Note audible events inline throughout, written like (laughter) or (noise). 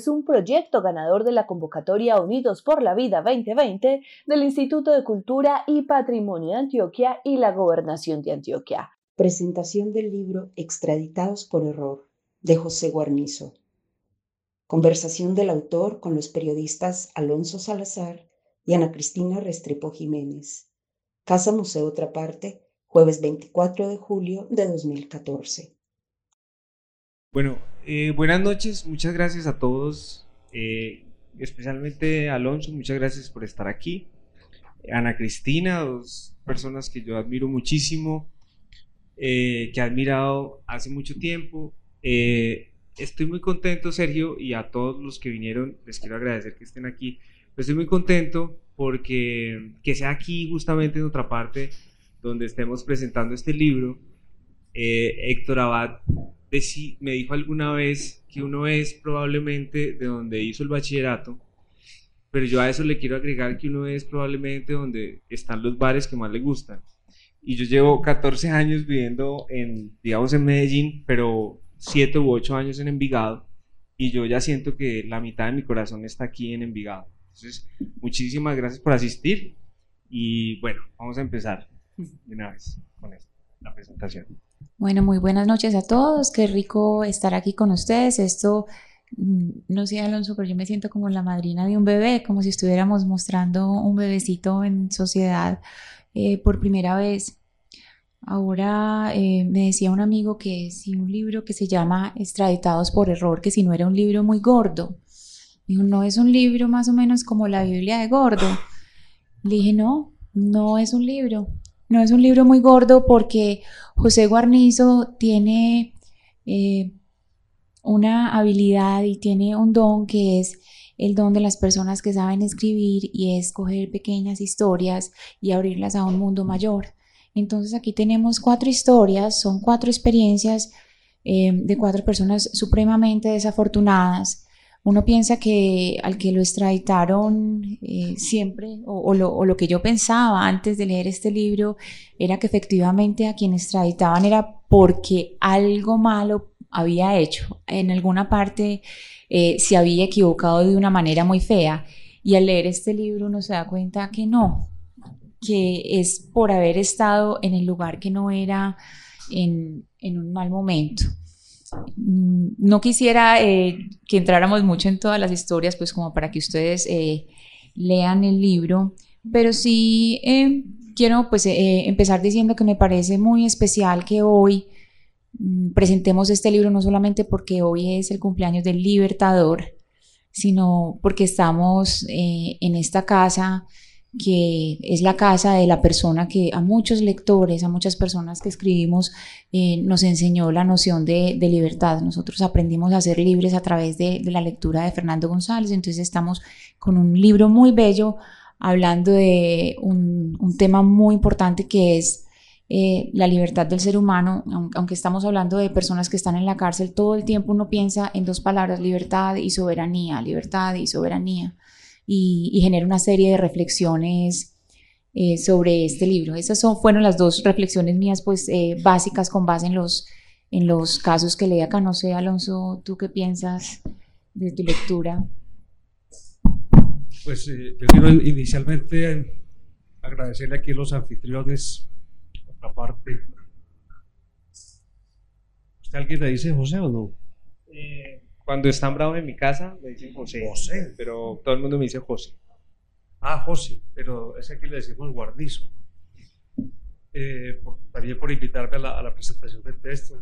Es un proyecto ganador de la convocatoria Unidos por la Vida 2020 del Instituto de Cultura y Patrimonio de Antioquia y la Gobernación de Antioquia. Presentación del libro Extraditados por Error de José Guarnizo. Conversación del autor con los periodistas Alonso Salazar y Ana Cristina Restrepo Jiménez. Casa Museo Otra Parte, jueves 24 de julio de 2014. Bueno, eh, buenas noches, muchas gracias a todos, eh, especialmente Alonso, muchas gracias por estar aquí. Ana Cristina, dos personas que yo admiro muchísimo, eh, que he admirado hace mucho tiempo. estoy muy contento, Sergio, y a todos los que vinieron, les quiero agradecer que estén aquí. estoy muy contento porque que sea aquí justamente en otra parte donde estemos presentando este libro. Héctor Abad me dijo alguna vez que uno es probablemente de donde hizo el bachillerato, pero yo a eso le quiero agregar que uno es probablemente donde están los bares que más le gustan. Y yo llevo 14 años viviendo en, digamos, en Medellín, pero 7 u 8 años en Envigado, y yo ya siento que la mitad de mi corazón está aquí en Envigado. Entonces, muchísimas gracias por asistir y bueno, vamos a empezar de una vez con la presentación. Bueno, muy buenas noches a todos. Qué rico estar aquí con ustedes. Esto, mm, no sé, Alonso, pero yo me siento como la madrina de un bebé, como si estuviéramos mostrando un bebecito en sociedad eh, por primera vez. Ahora eh, me decía un amigo que si un libro que se llama Extraditados por Error, que si no era un libro muy gordo. Dijo, no es un libro más o menos como la Biblia de gordo. Le dije, no, no es un libro. No es un libro muy gordo porque José Guarnizo tiene eh, una habilidad y tiene un don que es el don de las personas que saben escribir y es coger pequeñas historias y abrirlas a un mundo mayor. Entonces aquí tenemos cuatro historias, son cuatro experiencias eh, de cuatro personas supremamente desafortunadas uno piensa que al que lo extraditaron eh, siempre, o, lo, que yo pensaba antes de leer este libro, era que efectivamente a quien extraditaban era porque algo malo había hecho. En alguna parte eh, se había equivocado de una manera muy fea. Y al leer este libro uno se da cuenta que no, que es por haber estado en el lugar que no era en, en un mal momento. No quisiera eh, que entráramos mucho en todas las historias, pues como para que ustedes eh, lean el libro, pero sí eh, quiero pues empezar diciendo que me parece muy especial que hoy mm, presentemos este libro no solamente porque hoy es el cumpleaños del Libertador, sino porque estamos en esta casa que es la casa de la persona que a muchos lectores, a muchas personas que escribimos, eh, nos enseñó la noción de, libertad. Nosotros aprendimos a ser libres a través de, la lectura de Fernando González, entonces estamos con un libro muy bello hablando de un, tema muy importante que es eh, la libertad del ser humano, aunque estamos hablando de personas que están en la cárcel, todo el tiempo uno piensa en dos palabras, libertad y soberanía, libertad y soberanía y, genera una serie de reflexiones eh, sobre este libro. Esas son, fueron las dos reflexiones mías pues eh, básicas con base en los, en los casos que leí acá. No sé, Alonso, ¿tú qué piensas de tu lectura? Pues eh, yo quiero inicialmente agradecerle aquí a los anfitriones, otra parte. ¿Usted alguien le dice José o no? Cuando están bravos en mi casa, me dicen José. José. Pero todo el mundo me dice José. Ah, José, pero ese aquí le decimos guarnizo. Eh, también por invitarme a la, presentación del texto.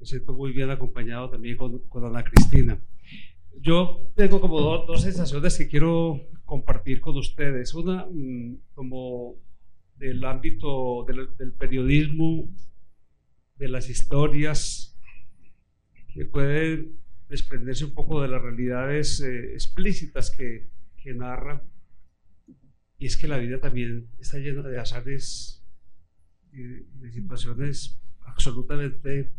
Me siento muy bien acompañado también con, con Ana Cristina. Yo tengo como dos sensaciones que quiero compartir con ustedes. Una, mm, como del ámbito del, del periodismo de las historias que pueden desprenderse un poco de las realidades eh, explícitas que, que narra. Y es que la vida también está llena de azares y de situaciones absolutamente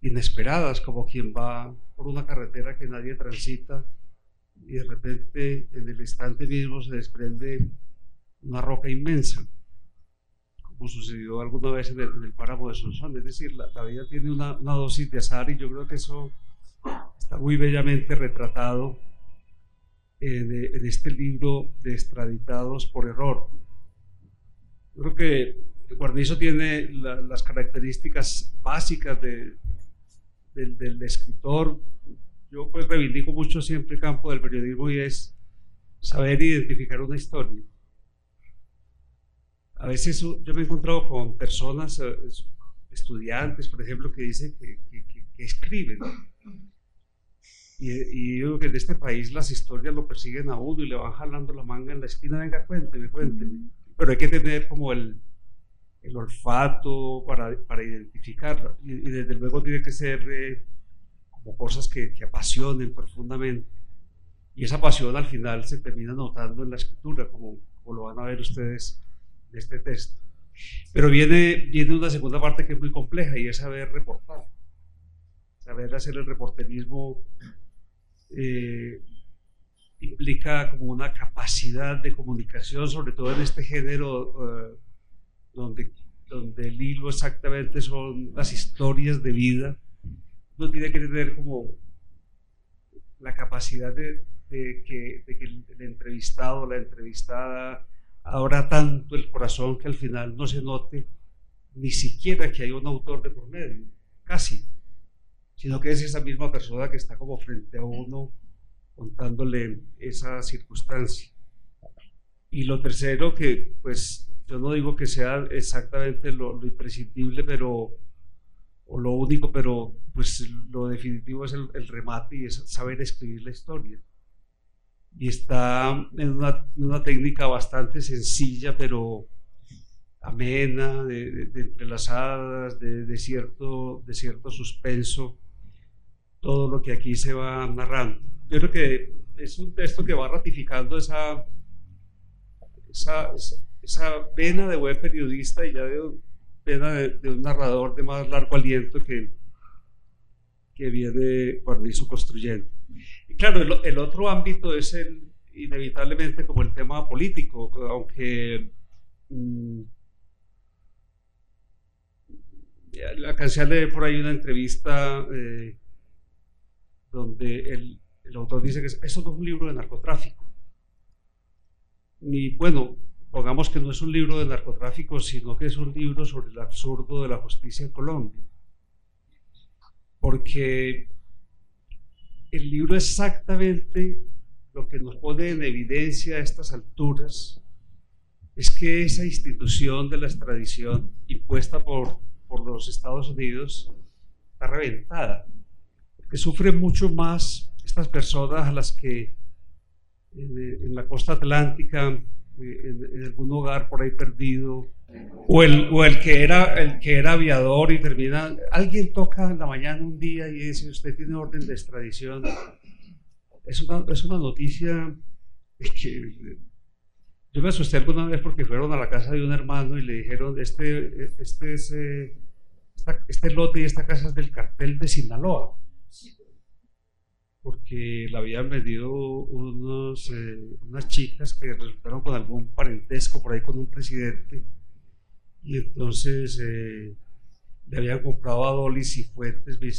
inesperadas, como quien va por una carretera que nadie transita y de repente en el instante mismo se desprende una roca inmensa, como sucedió alguna vez en el, páramo de Sonsón. Es decir, la, vida tiene una, una, dosis de azar y yo creo que eso está muy bellamente retratado en, en este libro de Extraditados por Error. Yo creo que Guarnizo tiene las características básicas de, del, escritor. Yo pues reivindico mucho siempre el campo del periodismo y es saber identificar una historia. A veces yo me he encontrado con personas, eh, estudiantes, por ejemplo, que dicen que, escriben. Y, y, digo que en este país las historias lo persiguen a uno y le van jalando la manga en la esquina, venga, cuénteme, cuénteme. Pero hay que tener como el, el olfato para, para identificarla. Y, desde luego tiene que ser eh, como cosas que, que, apasionen profundamente. Y esa pasión al final se termina notando en la escritura, como, como lo van a ver ustedes en este texto. Pero viene, viene una segunda parte que es muy compleja y es saber reportar. Saber hacer el reporterismo eh, implica como una capacidad de comunicación, sobre todo en este género. Eh, donde, donde el hilo exactamente son las historias de vida, uno tiene que tener como la capacidad de, que, el, entrevistado la entrevistada abra tanto el corazón que al final no se note ni siquiera que hay un autor de por medio, casi, sino que es esa misma persona que está como frente a uno contándole esa circunstancia. Y lo tercero, que pues yo no digo que sea exactamente lo, imprescindible, pero o lo único, pero pues lo definitivo es el, remate y es saber escribir la historia. Y está en una, técnica bastante sencilla, pero amena, de, entrelazadas, de, cierto, de cierto suspenso, todo lo que aquí se va narrando. Yo creo que es un texto que va ratificando esa, esa esa vena de buen periodista y ya de pena de, un narrador de más largo aliento que, que viene Guarnizo construyendo. Y claro, el, otro ámbito es el, inevitablemente como el tema político, aunque mmm, acá se por ahí una entrevista eh, donde el, autor dice que eso no es un libro de narcotráfico. Ni, bueno, pongamos que no es un libro de narcotráfico, sino que es un libro sobre el absurdo de la justicia en Colombia. Porque el libro exactamente lo que nos pone en evidencia a estas alturas es que esa institución de la extradición impuesta por, por los Estados Unidos está reventada, que sufren mucho más estas personas a las que eh, en la costa atlántica en, algún hogar por ahí perdido, o el, o el, que era, el que era aviador y termina, alguien toca en la mañana un día y dice, usted tiene orden de extradición. Es una, es una noticia que yo me asusté alguna vez porque fueron a la casa de un hermano y le dijeron, este, este, es, eh, este lote y esta casa es del cartel de Sinaloa porque la habían vendido unos, eh, unas chicas que resultaron con algún parentesco por ahí con un presidente y entonces eh, le habían comprado a Dolis y Fuentes, mi,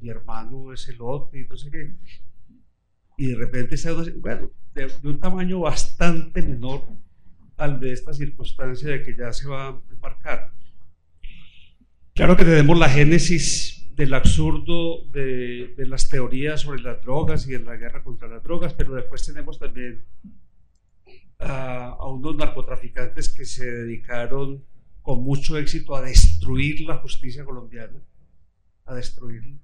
mi hermano ese lote y no sé qué. Y de repente se bueno, de, un tamaño bastante menor al de esta circunstancia de que ya se va a embarcar. Claro que tenemos la génesis del absurdo de, las teorías sobre las drogas y en la guerra contra las drogas, pero después tenemos también a, unos narcotraficantes que se dedicaron con mucho éxito a destruir la justicia colombiana, a destruirla,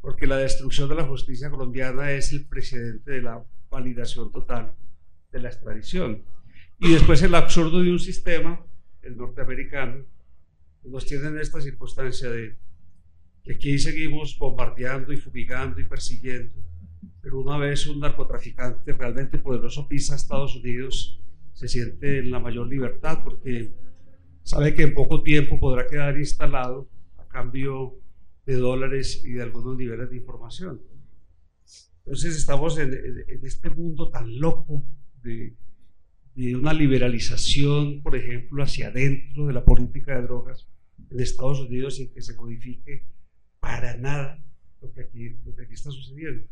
porque la destrucción de la justicia colombiana es el precedente de la validación total de la extradición. Y después el absurdo de un sistema, el norteamericano, nos tienen esta circunstancia de que aquí seguimos bombardeando y fumigando y persiguiendo, pero una vez un narcotraficante realmente poderoso pisa a Estados Unidos, se siente en la mayor libertad porque sabe que en poco tiempo podrá quedar instalado a cambio de dólares y de algunos niveles de información. Entonces estamos en, este mundo tan loco de, de, una liberalización, por ejemplo, hacia adentro de la política de drogas en Estados Unidos sin que se modifique para nada lo que aquí, está sucediendo.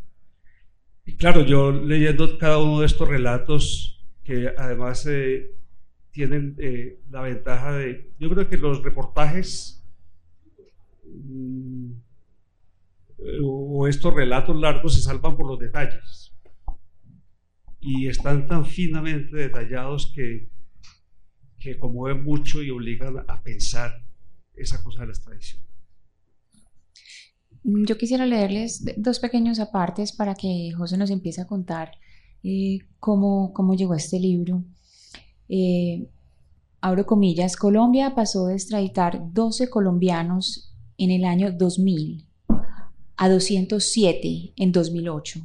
Y claro, yo leyendo cada uno de estos relatos que además eh, tienen eh, la ventaja de, yo creo que los reportajes mm, o estos relatos largos se salvan por los detalles y están tan finamente detallados que, que conmueven mucho y obligan a pensar esa cosa de la extradición. Mm, yo quisiera leerles dos pequeños apartes para que José nos empiece a contar eh, cómo, cómo, llegó este libro. Eh, abro comillas, Colombia pasó de extraditar 12 colombianos en el año 2000 a 207 en 2008.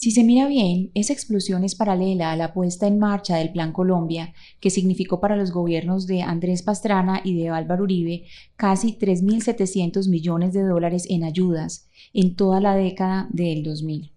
Si se mira bien, esa explosión es paralela a la puesta en marcha del Plan Colombia, que significó para los gobiernos de Andrés Pastrana y de Álvaro Uribe casi 3.700 millones de dólares en ayudas en toda la década del 2000.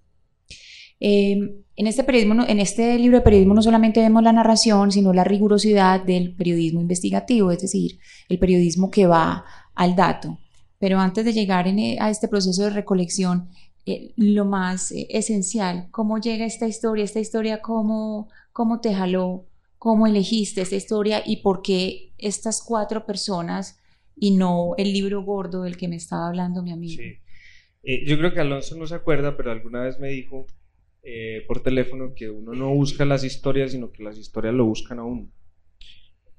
Em, en, este periodismo, en este libro de periodismo no solamente vemos la narración, sino la rigurosidad del periodismo investigativo, es decir, el periodismo que va al dato. Pero antes de llegar a este proceso de recolección, eh, lo más eh, esencial, cómo llega esta historia, esta historia, cómo, cómo te jaló, cómo elegiste esta historia y por qué estas cuatro personas y no el libro gordo del que me estaba hablando mi amigo. Sí. Eh, yo creo que Alonso no se acuerda, pero alguna vez me dijo por teléfono que uno no busca las historias, sino que las historias lo buscan a uno.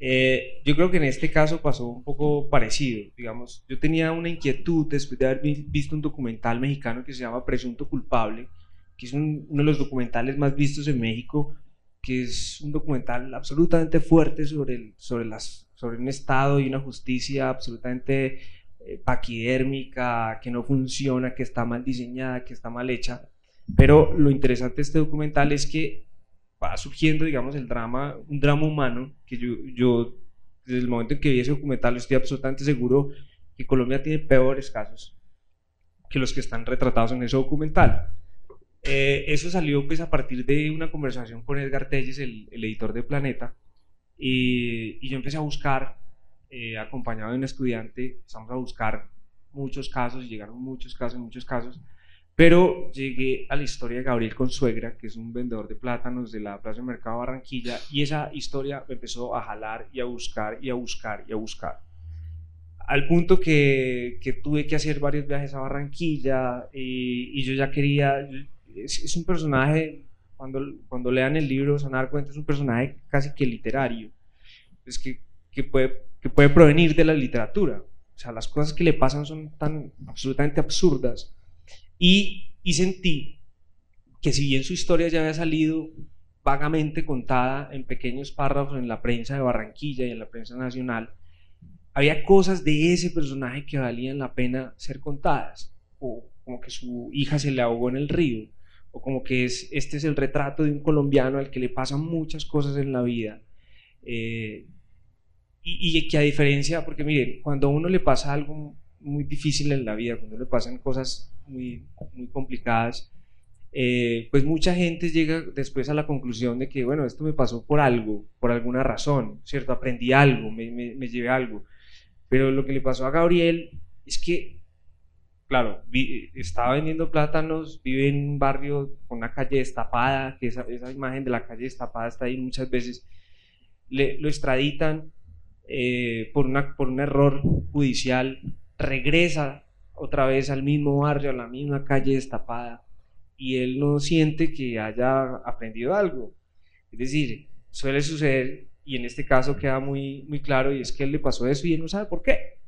Eh, yo creo que en este caso pasó un poco parecido, digamos, yo tenía una inquietud después de haber visto un documental mexicano que se llama Presunto Culpable, que es uno de los documentales más vistos en México, que es un documental absolutamente fuerte sobre, el, sobre, las, sobre un Estado y una justicia absolutamente eh, paquidérmica, que no funciona, que está mal diseñada, que está mal hecha. Pero lo interesante de este documental es que va surgiendo, digamos, el drama, un drama humano, que yo, yo desde el momento en que vi ese documental estoy absolutamente seguro que Colombia tiene peores casos que los que están retratados en ese documental. Eh, eso salió pues a partir de una conversación con Edgar Telles, el, editor de Planeta, y, y, yo empecé a buscar, eh, acompañado de un estudiante, empezamos a buscar muchos casos, y llegaron muchos casos, muchos casos, pero llegué a la historia de Gabriel Consuegra, que es un vendedor de plátanos de la Plaza de Mercado Barranquilla, y esa historia me empezó a jalar y a buscar y a buscar y a buscar. Al punto que, que tuve que hacer varios viajes a Barranquilla y, y yo ya quería... Es, un personaje, cuando, cuando lean el libro se cuenta, es un personaje casi que literario, es que, que, puede, que puede provenir de la literatura. O sea, las cosas que le pasan son tan absolutamente absurdas y, sentí que si bien su historia ya había salido vagamente contada en pequeños párrafos en la prensa de Barranquilla y en la prensa nacional, había cosas de ese personaje que valían la pena ser contadas, o como que su hija se le ahogó en el río, o como que es, este es el retrato de un colombiano al que le pasan muchas cosas en la vida. Eh, y, y, que a diferencia, porque miren, cuando a uno le pasa algo muy difícil en la vida, cuando le pasan cosas muy, muy complicadas, eh, pues mucha gente llega después a la conclusión de que, bueno, esto me pasó por algo, por alguna razón, ¿cierto? Aprendí algo, me, me, llevé algo. Pero lo que le pasó a Gabriel es que, claro, estaba vendiendo plátanos, vive en un barrio con una calle destapada, que esa, esa imagen de la calle destapada está ahí muchas veces, le, lo extraditan eh, por, una, por un error judicial regresa otra vez al mismo barrio, a la misma calle destapada, y él no siente que haya aprendido algo. Es decir, suele suceder, y en este caso queda muy, muy claro, y es que él le pasó eso y él no sabe por qué.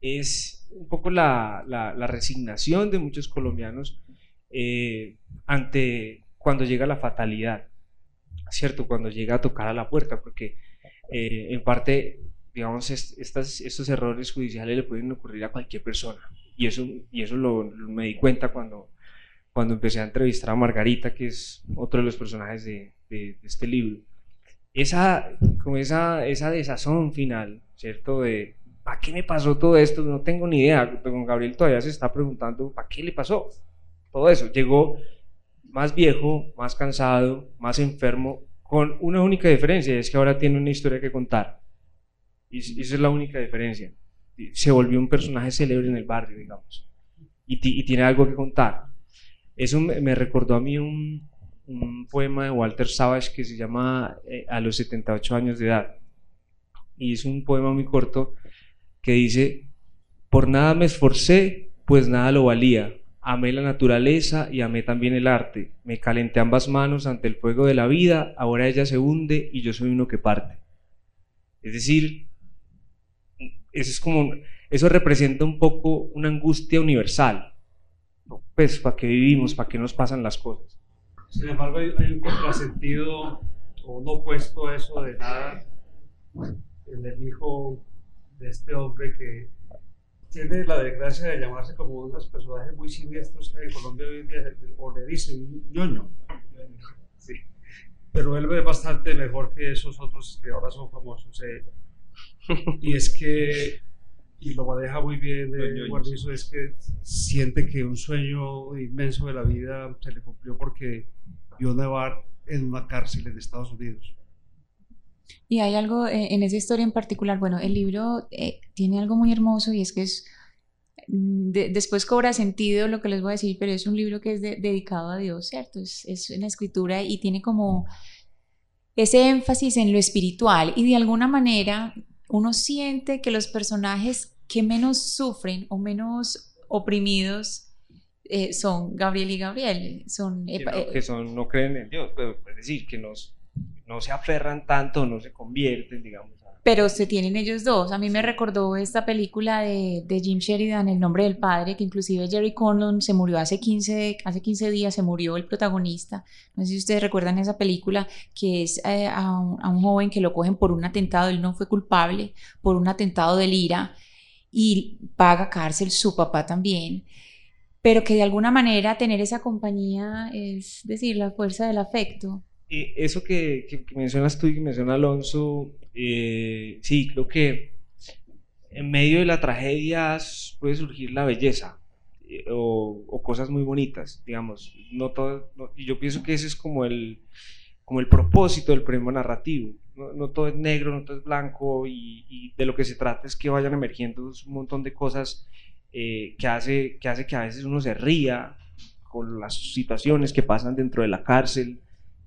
Es un poco la, la, resignación de muchos colombianos eh, ante cuando llega la fatalidad, ¿cierto? Cuando llega a tocar a la puerta, porque eh, en parte digamos, estas, estos errores judiciales le pueden ocurrir a cualquier persona. Y eso, y eso lo, me di cuenta cuando, cuando empecé a entrevistar a Margarita, que es otro de los personajes de, este libro. Esa, como esa, esa desazón final, ¿cierto? De, ¿para qué me pasó todo esto? No tengo ni idea. Con Gabriel todavía se está preguntando, ¿para qué le pasó? Todo eso. Llegó más viejo, más cansado, más enfermo, con una única diferencia, es que ahora tiene una historia que contar. Y esa es la única diferencia. Se volvió un personaje célebre en el barrio, digamos. Y, tiene algo que contar. Eso me, recordó a mí un, poema de Walter Savage que se llama eh, A los 78 años de edad. Y es un poema muy corto que dice, por nada me esforcé, pues nada lo valía. Amé la naturaleza y amé también el arte. Me calenté ambas manos ante el fuego de la vida, ahora ella se hunde y yo soy uno que parte. Es decir, eso es como, eso representa un poco una angustia universal. Pues, ¿para qué vivimos? ¿Para qué nos pasan las cosas? Sin embargo, hay, un contrasentido o no opuesto a eso de nada en el hijo de este hombre que tiene la desgracia de llamarse como uno de los personajes muy siniestros que en Colombia hoy en día, o le dicen ñoño. Sí. Pero él ve bastante mejor que esos otros que ahora son famosos. Eh. (laughs) Y es que, y lo maneja muy bien eh, Guarnizo, es que siente que un sueño inmenso de la vida se le cumplió porque vio nevar en una cárcel en Estados Unidos. Y hay algo eh, en esa historia en particular, bueno, el libro eh, tiene algo muy hermoso y es que es, mm, después cobra sentido lo que les voy a decir, pero es un libro que es dedicado a Dios, ¿cierto? Es, es una escritura y tiene como ese énfasis en lo espiritual y de alguna manera uno siente que los personajes que menos sufren o menos oprimidos eh, son Gabriel y Gabriel. Son, que, son, no creen en Dios, pero es decir, que nos no se aferran tanto, no se convierten, digamos. Pero se tienen ellos dos. A mí me recordó esta película de, de, Jim Sheridan, El nombre del padre, que inclusive Jerry Conlon se murió hace 15, hace 15 días, se murió el protagonista. No sé si ustedes recuerdan esa película, que es eh, a, un, a un joven que lo cogen por un atentado, él no fue culpable, por un atentado de ira, y paga cárcel, su papá también pero que de alguna manera tener esa compañía es decir, la fuerza del afecto eso que, mencionas tú y que menciona Alonso, eh, sí, creo que en medio de la tragedia puede surgir la belleza eh, o, cosas muy bonitas, digamos. No todo, y yo pienso que ese es como el, como el propósito del premio narrativo. No, todo es negro, no todo es blanco y, de lo que se trata es que vayan emergiendo un montón de cosas eh, que, hace, que hace que a veces uno se ría con las situaciones que pasan dentro de la cárcel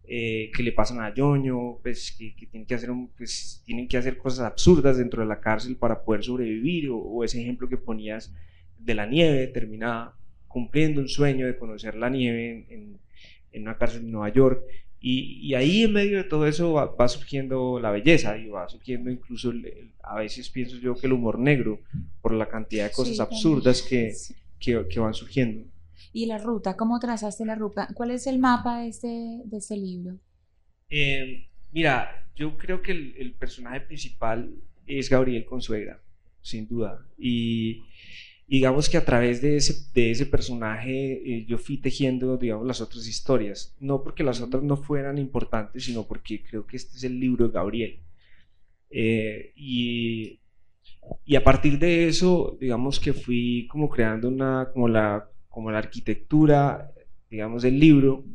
eh, que le pasan a Yoño, pues, que, tienen, que hacer pues, tienen que hacer cosas absurdas dentro de la cárcel para poder sobrevivir, o, ese ejemplo que ponías de la nieve, termina cumpliendo un sueño de conocer la nieve en, en, una cárcel en Nueva York, y, ahí en medio de todo eso va, surgiendo la belleza y va surgiendo incluso, a veces pienso yo que el humor negro, por la cantidad de cosas absurdas que, que, que van surgiendo. ¿Y la ruta? ¿Cómo trazaste la ruta? ¿Cuál es el mapa de este, de este libro? Eh, mira, yo creo que el, personaje principal es Gabriel Consuegra, sin duda. Y digamos que a través de ese, de ese personaje eh, yo fui tejiendo, digamos, las otras historias. No porque las otras no fueran importantes, sino porque creo que este es el libro de Gabriel. Eh, y, y a partir de eso, digamos que fui como creando una, como la como la arquitectura, digamos, del libro,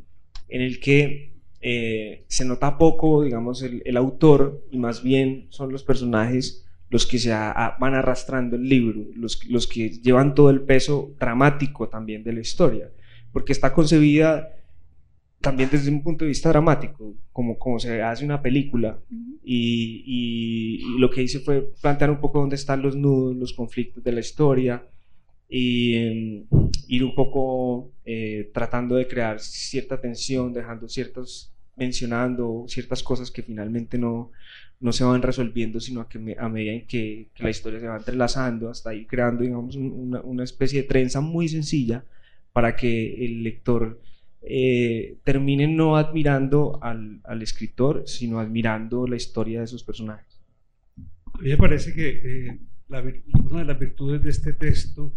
en el que eh, se nota poco, digamos, el, autor y más bien son los personajes los que se van arrastrando el libro, los, los que llevan todo el peso dramático también de la historia, porque está concebida también desde un punto de vista dramático, como, como se hace una película, y, y, lo que hice fue plantear un poco dónde están los nudos, los conflictos de la historia, y em, ir un poco eh, tratando de crear cierta tensión, dejando ciertos, mencionando ciertas cosas que finalmente no, no se van resolviendo, sino a, que a medida en que, la historia se va entrelazando, hasta ir creando, digamos, una, una especie de trenza muy sencilla para que el lector eh, termine no admirando al, al escritor, sino admirando la historia de sus personajes. A mí me parece que una de las virtudes de este texto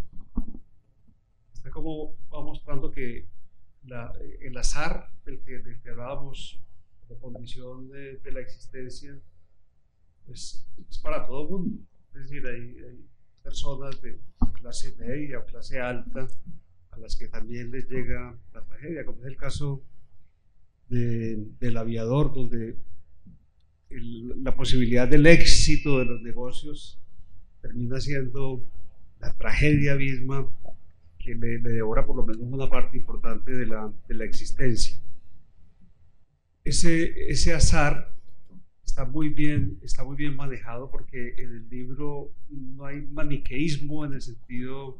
está como va mostrando que el azar del que, del hablábamos, la condición de, la existencia, pues, es para todo el mundo. Es decir, hay, personas de clase media o clase alta a las que también les llega la tragedia, como es el caso del aviador, donde la posibilidad del éxito de los negocios termina siendo la tragedia misma que le, devora por lo menos una parte importante de la, de la existencia. Ese, ese azar está muy, bien, está muy bien manejado porque en el libro no hay maniqueísmo en el sentido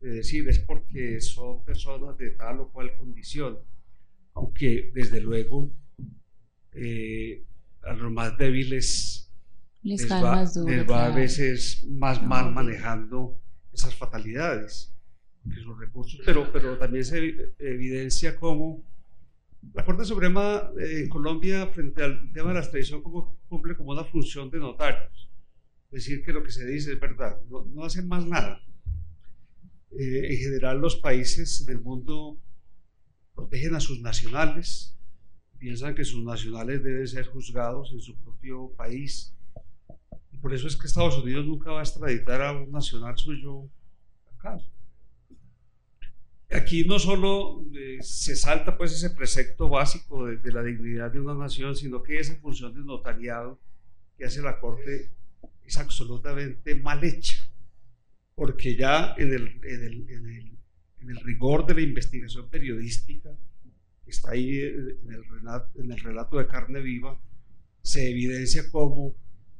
de decir es porque son personas de tal o cual condición, aunque desde luego eh, a los más débiles les, va, a veces más mal manejando esas fatalidades, esos recursos, pero, pero también se evidencia cómo la Corte Suprema eh, en Colombia frente al tema de la extradición cumple como una función de notarios, decir que lo que se dice es verdad, no, hacen más nada. Eh, en general los países del mundo protegen a sus nacionales, piensan que sus nacionales deben ser juzgados en su propio país. Y por eso es que Estados Unidos nunca va a extraditar a un nacional suyo acá. Aquí no solo eh, se salta pues ese precepto básico de, la dignidad de una nación, sino que esa función de notariado que hace la Corte es absolutamente mal hecha, porque ya en el, en el, en el, en el rigor de la investigación periodística, está ahí el, relato, en el relato de carne viva, se evidencia cómo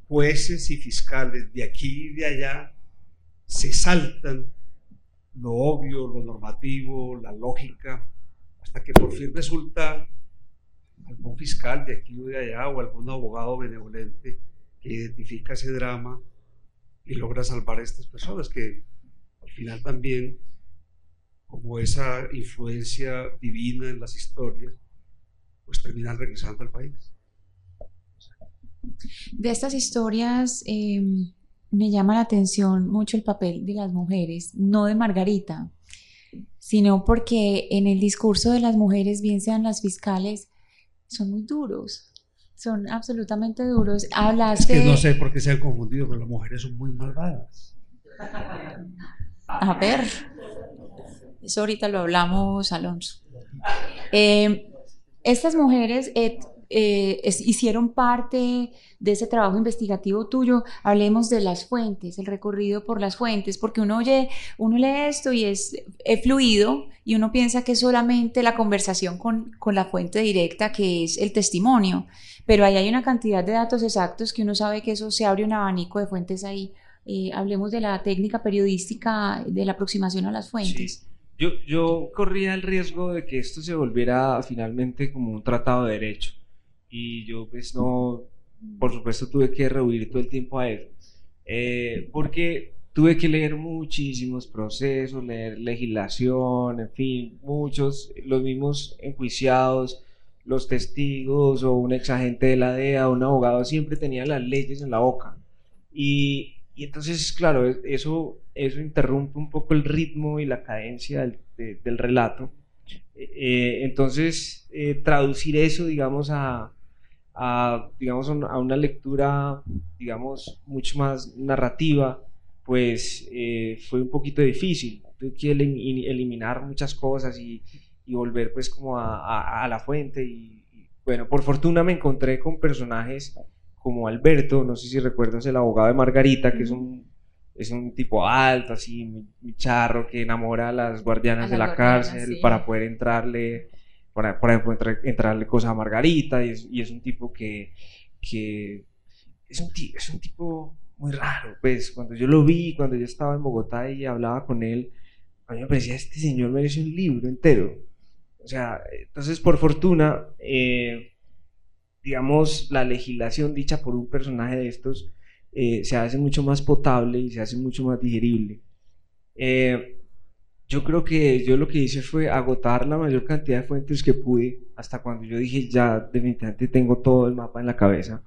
jueces y fiscales de aquí y de allá se saltan lo obvio, lo normativo, la lógica, hasta que por fin resulta algún fiscal de aquí o de allá o algún abogado benevolente que identifica ese drama y logra salvar a estas personas que al final también como esa influencia divina en las historias, pues terminan regresando al país. De estas historias em, me llama la atención mucho el papel de las mujeres, no de Margarita, sino porque en el discurso de las mujeres, bien sean las fiscales, son muy duros, son absolutamente duros. Hablaste... Es que no sé por qué se han confundido, pero las mujeres son muy malvadas. A ver, eso ahorita lo hablamos, Alonso. Eh, estas mujeres eh, eh, hicieron parte de ese trabajo investigativo tuyo. Hablemos de las fuentes, el recorrido por las fuentes, porque uno oye, uno lee esto y es, fluido y uno piensa que es solamente la conversación con, con la fuente directa, que es el testimonio, pero ahí hay una cantidad de datos exactos que uno sabe que eso se abre un abanico de fuentes ahí. hablemos de la técnica periodística de la aproximación a las fuentes. Yo, yo corría el riesgo de que esto se volviera finalmente como un tratado de derecho. Y yo pues no, por supuesto tuve que rehuir todo el tiempo a él. Eh, porque tuve que leer muchísimos procesos, leer legislación, en fin, muchos, los mismos enjuiciados, los testigos o un exagente de la DEA, un abogado, siempre tenían las leyes en la boca. Y, y entonces, claro, eso, eso interrumpe un poco el ritmo y la cadencia del, del relato. Eh, entonces, eh, traducir eso, digamos, a, a, digamos, a una lectura, digamos, mucho más narrativa, pues eh, fue un poquito difícil. Tuve que eliminar muchas cosas y, y volver pues como a, a, la fuente y, y, bueno, por fortuna me encontré con personajes como Alberto, no sé si recuerdas el abogado de Margarita, que es un, es un tipo alto, así, muy charro, que enamora a las guardianas de la cárcel para poder entrarle, para, para poder entrarle cosas a Margarita, y es, y es un tipo que, que es, un, es un tipo muy raro, pues cuando yo lo vi, cuando yo estaba en Bogotá y hablaba con él, a mí me parecía, este señor merece un libro entero. O sea, entonces por fortuna, eh, digamos, la legislación dicha por un personaje de estos eh, se hace mucho más potable y se hace mucho más digerible. Eh, yo creo que yo lo que hice fue agotar la mayor cantidad de fuentes que pude hasta cuando yo dije ya definitivamente tengo todo el mapa en la cabeza.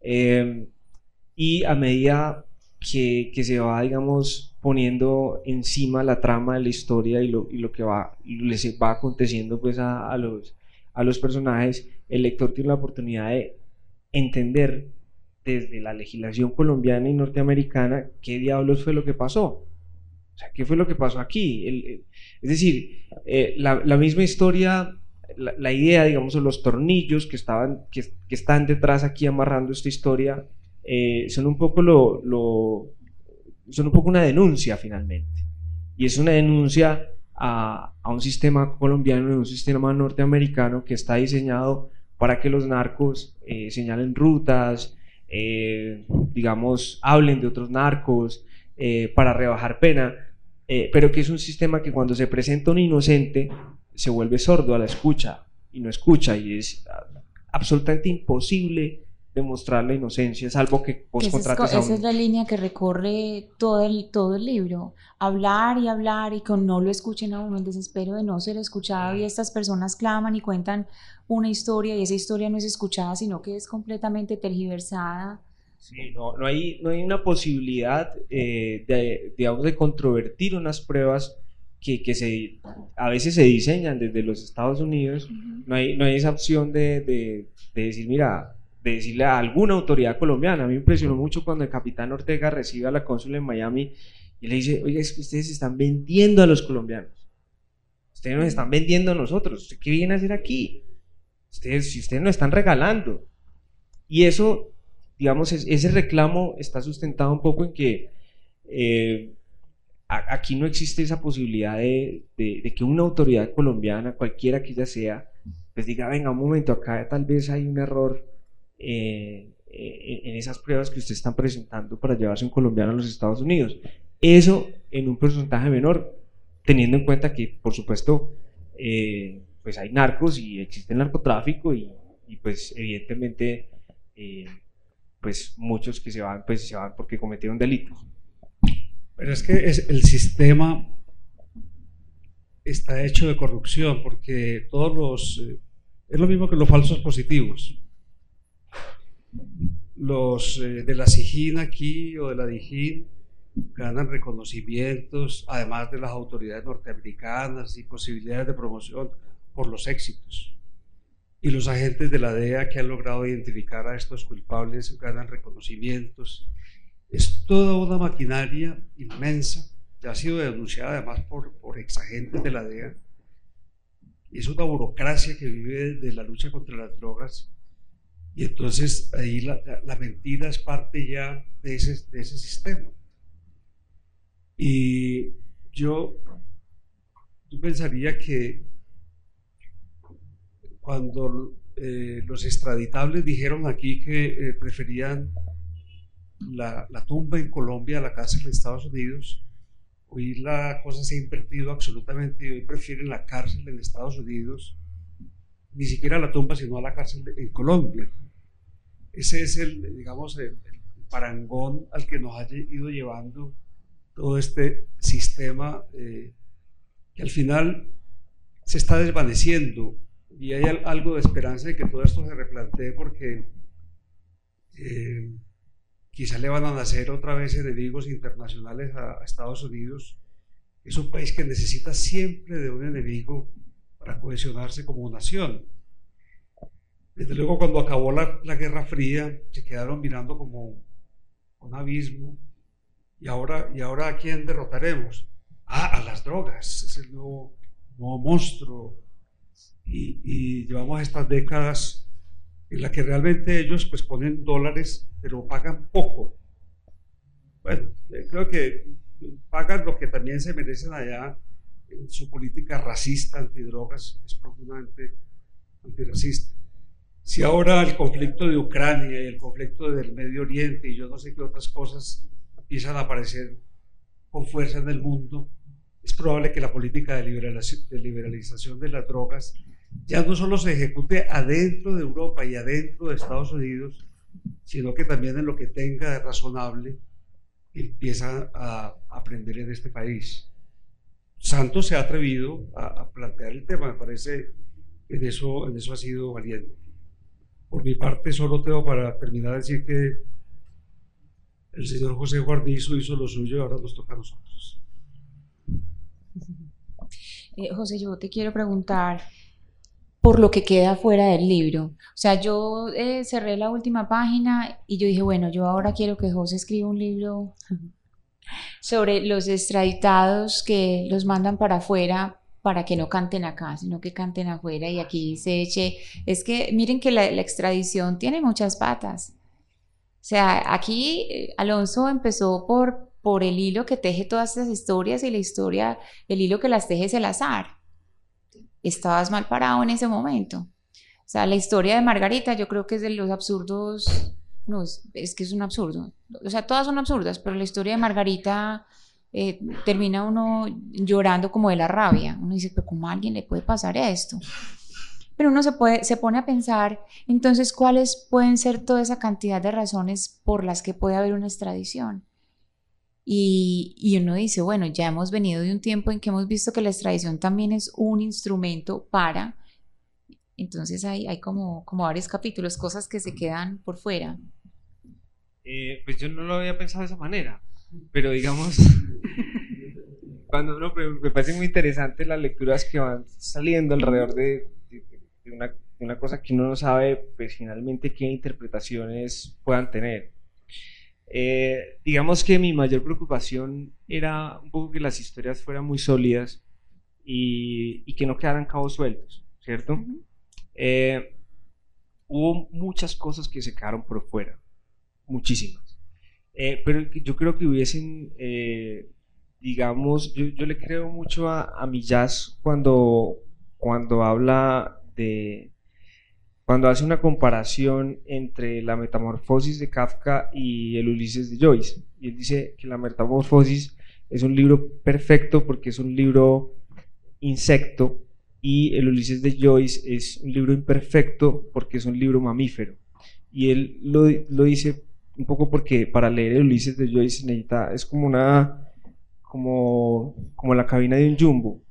Eh, y a medida que, que, se va, digamos, poniendo encima la trama de la historia y lo, y lo que va, les va aconteciendo pues a, a, los, a los personajes, el lector tiene la oportunidad de entender desde la legislación colombiana y norteamericana qué diablos fue lo que pasó. O sea, ¿qué fue lo que pasó aquí? El, es decir, eh, la, la, misma historia, la, la, idea, digamos, los tornillos que, estaban, que, que están detrás aquí amarrando esta historia, eh, son un poco lo, lo, son un poco una denuncia finalmente. Y es una denuncia a, a un sistema colombiano y un sistema norteamericano que está diseñado para que los narcos eh, señalen rutas, eh, digamos, hablen de otros narcos, eh, para rebajar pena, eh, pero que es un sistema que cuando se presenta un inocente se vuelve sordo a la escucha y no escucha y es absolutamente imposible demostrar la inocencia, salvo que vos contrates es, Esa es la línea que recorre todo el, todo el libro. Hablar y hablar y que no lo escuchen a uno, el desespero de no ser escuchado y estas personas claman y cuentan una historia y esa historia no es escuchada, sino que es completamente tergiversada. Sí, no, no, hay, no hay una posibilidad eh, de, digamos, de controvertir unas pruebas que, que, se, a veces se diseñan desde los Estados Unidos. Uh -huh. no, hay, no hay esa opción de, de, de decir, mira, de decirle a alguna autoridad colombiana. A mí me impresionó mucho cuando el capitán Ortega recibe a la cónsul en Miami y le dice, oye, es que ustedes están vendiendo a los colombianos. Ustedes nos están vendiendo a nosotros. ¿Qué vienen a hacer aquí? Ustedes, si ustedes nos están regalando. Y eso, digamos, es, ese reclamo está sustentado un poco en que eh, a, aquí no existe esa posibilidad de, de, de, que una autoridad colombiana, cualquiera que ella sea, pues diga, venga, un momento, acá tal vez hay un error eh, en esas pruebas que ustedes están presentando para llevarse un colombiano a los Estados Unidos. Eso en un porcentaje menor, teniendo en cuenta que, por supuesto, eh, pues hay narcos y existe el narcotráfico y, y pues evidentemente eh, pues muchos que se van pues se van porque cometieron delitos. Pero es que es, el sistema está hecho de corrupción porque todos los eh, es lo mismo que los falsos positivos los eh, de la SIGIN aquí o de la DIGIN ganan reconocimientos, además de las autoridades norteamericanas y posibilidades de promoción por los éxitos. Y los agentes de la DEA que han logrado identificar a estos culpables ganan reconocimientos. Es toda una maquinaria inmensa que ha sido denunciada además por, por exagentes de la DEA. Es una burocracia que vive de la lucha contra las drogas y entonces ahí la, la, mentira es parte ya de ese, de ese sistema. Y yo, yo pensaría que cuando eh, los extraditables dijeron aquí que eh, preferían la, tumba en Colombia a la cárcel en Estados Unidos, hoy la cosa se ha invertido absolutamente y hoy prefieren la cárcel en Estados Unidos, ni siquiera la tumba, sino a la cárcel en Colombia. Ese es el, digamos, el parangón al que nos ha ido llevando todo este sistema eh, que al final se está desvaneciendo y hay algo de esperanza de que todo esto se replantee porque eh, quizá le van a nacer otra vez enemigos internacionales a, Estados Unidos. Es un país que necesita siempre de un enemigo para cohesionarse como nación. Desde luego cuando acabó la, la, Guerra Fría se quedaron mirando como un abismo. ¿Y ahora, ¿Y ahora a quién derrotaremos? Ah, a las drogas. Es el nuevo, nuevo monstruo. Y, y, llevamos estas décadas en las que realmente ellos pues ponen dólares, pero pagan poco. Bueno, eh, creo que pagan lo que también se merecen allá en su política racista antidrogas, es profundamente antirracista. Si ahora el conflicto de Ucrania y el conflicto del Medio Oriente y yo no sé qué otras cosas empiezan a aparecer con fuerza en el mundo, es probable que la política de liberalización, de las drogas ya no solo se ejecute adentro de Europa y adentro de Estados Unidos, sino que también en lo que tenga de razonable empieza a aprender en este país. Santos se ha atrevido a, a plantear el tema, me parece en eso, en eso ha sido valiente. Por mi parte, solo tengo para terminar decir que el señor José Guardizo hizo lo suyo y ahora nos toca a nosotros. Eh, José, yo te quiero preguntar por lo que queda fuera del libro. O sea, yo eh, cerré la última página y yo dije, bueno, yo ahora quiero que José escriba un libro (laughs) sobre los extraditados que los mandan para afuera para que no canten acá, sino que canten afuera. Y aquí se eche, es que miren que la, la extradición tiene muchas patas. O sea, aquí eh, Alonso empezó por, por el hilo que teje todas estas historias y la historia, el hilo que las teje es el azar. Estabas mal parado en ese momento. O sea, la historia de Margarita yo creo que es de los absurdos, no, es, que es un absurdo. O sea, todas son absurdas, pero la historia de Margarita eh, termina uno llorando como de la rabia. Uno dice, pero ¿cómo a alguien le puede pasar esto? Pero uno se, puede, se pone a pensar, entonces, ¿cuáles pueden ser toda esa cantidad de razones por las que puede haber una extradición? Y, uno dice, bueno, ya hemos venido de un tiempo en que hemos visto que la extradición también es un instrumento para... Entonces hay, hay como, como varios capítulos, cosas que se quedan por fuera. Eh, pues yo no lo había pensado de esa manera, pero digamos, (laughs) cuando uno, me parece muy interesante las lecturas que van saliendo alrededor de, de una, una, cosa que uno no sabe pues finalmente qué interpretaciones puedan tener. Eh, digamos que mi mayor preocupación era un poco que las historias fueran muy sólidas y, y que no quedaran cabos sueltos, ¿cierto? Uh -huh. eh, hubo muchas cosas que se quedaron por fuera, muchísimas. Eh, pero yo creo que hubiesen, eh, digamos, yo, yo, le creo mucho a, a mi jazz cuando, cuando habla de cuando hace una comparación entre la metamorfosis de Kafka y el Ulises de Joyce. Y él dice que la metamorfosis es un libro perfecto porque es un libro insecto y el Ulises de Joyce es un libro imperfecto porque es un libro mamífero. Y él lo, lo dice un poco porque para leer el Ulises de Joyce necesita, es como una, como, como la cabina de un jumbo.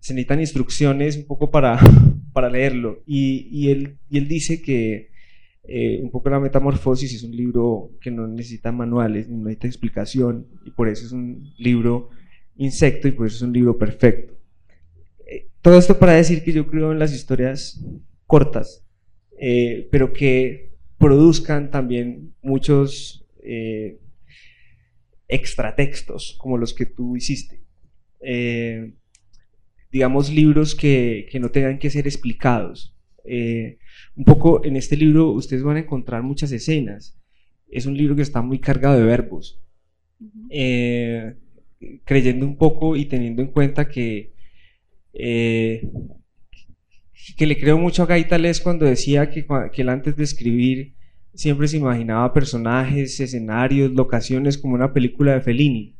Se necesitan instrucciones un poco para, (laughs) para leerlo. Y, él, dice que eh, un poco la metamorfosis es un libro que no necesita manuales, no necesita explicación, y por eso es un libro insecto y por eso es un libro perfecto. Eh, todo esto para decir que yo creo en las historias cortas, eh, pero que produzcan también muchos extratextos como los que tú hiciste. Digamos, libros que, que, no tengan que ser explicados. Eh, un poco en este libro ustedes van a encontrar muchas escenas. Es un libro que está muy cargado de verbos. Eh, creyendo un poco y teniendo en cuenta que, eh, que le creo mucho a Gaitales cuando decía que, que él antes de escribir siempre se imaginaba personajes, escenarios, locaciones como una película de Fellini.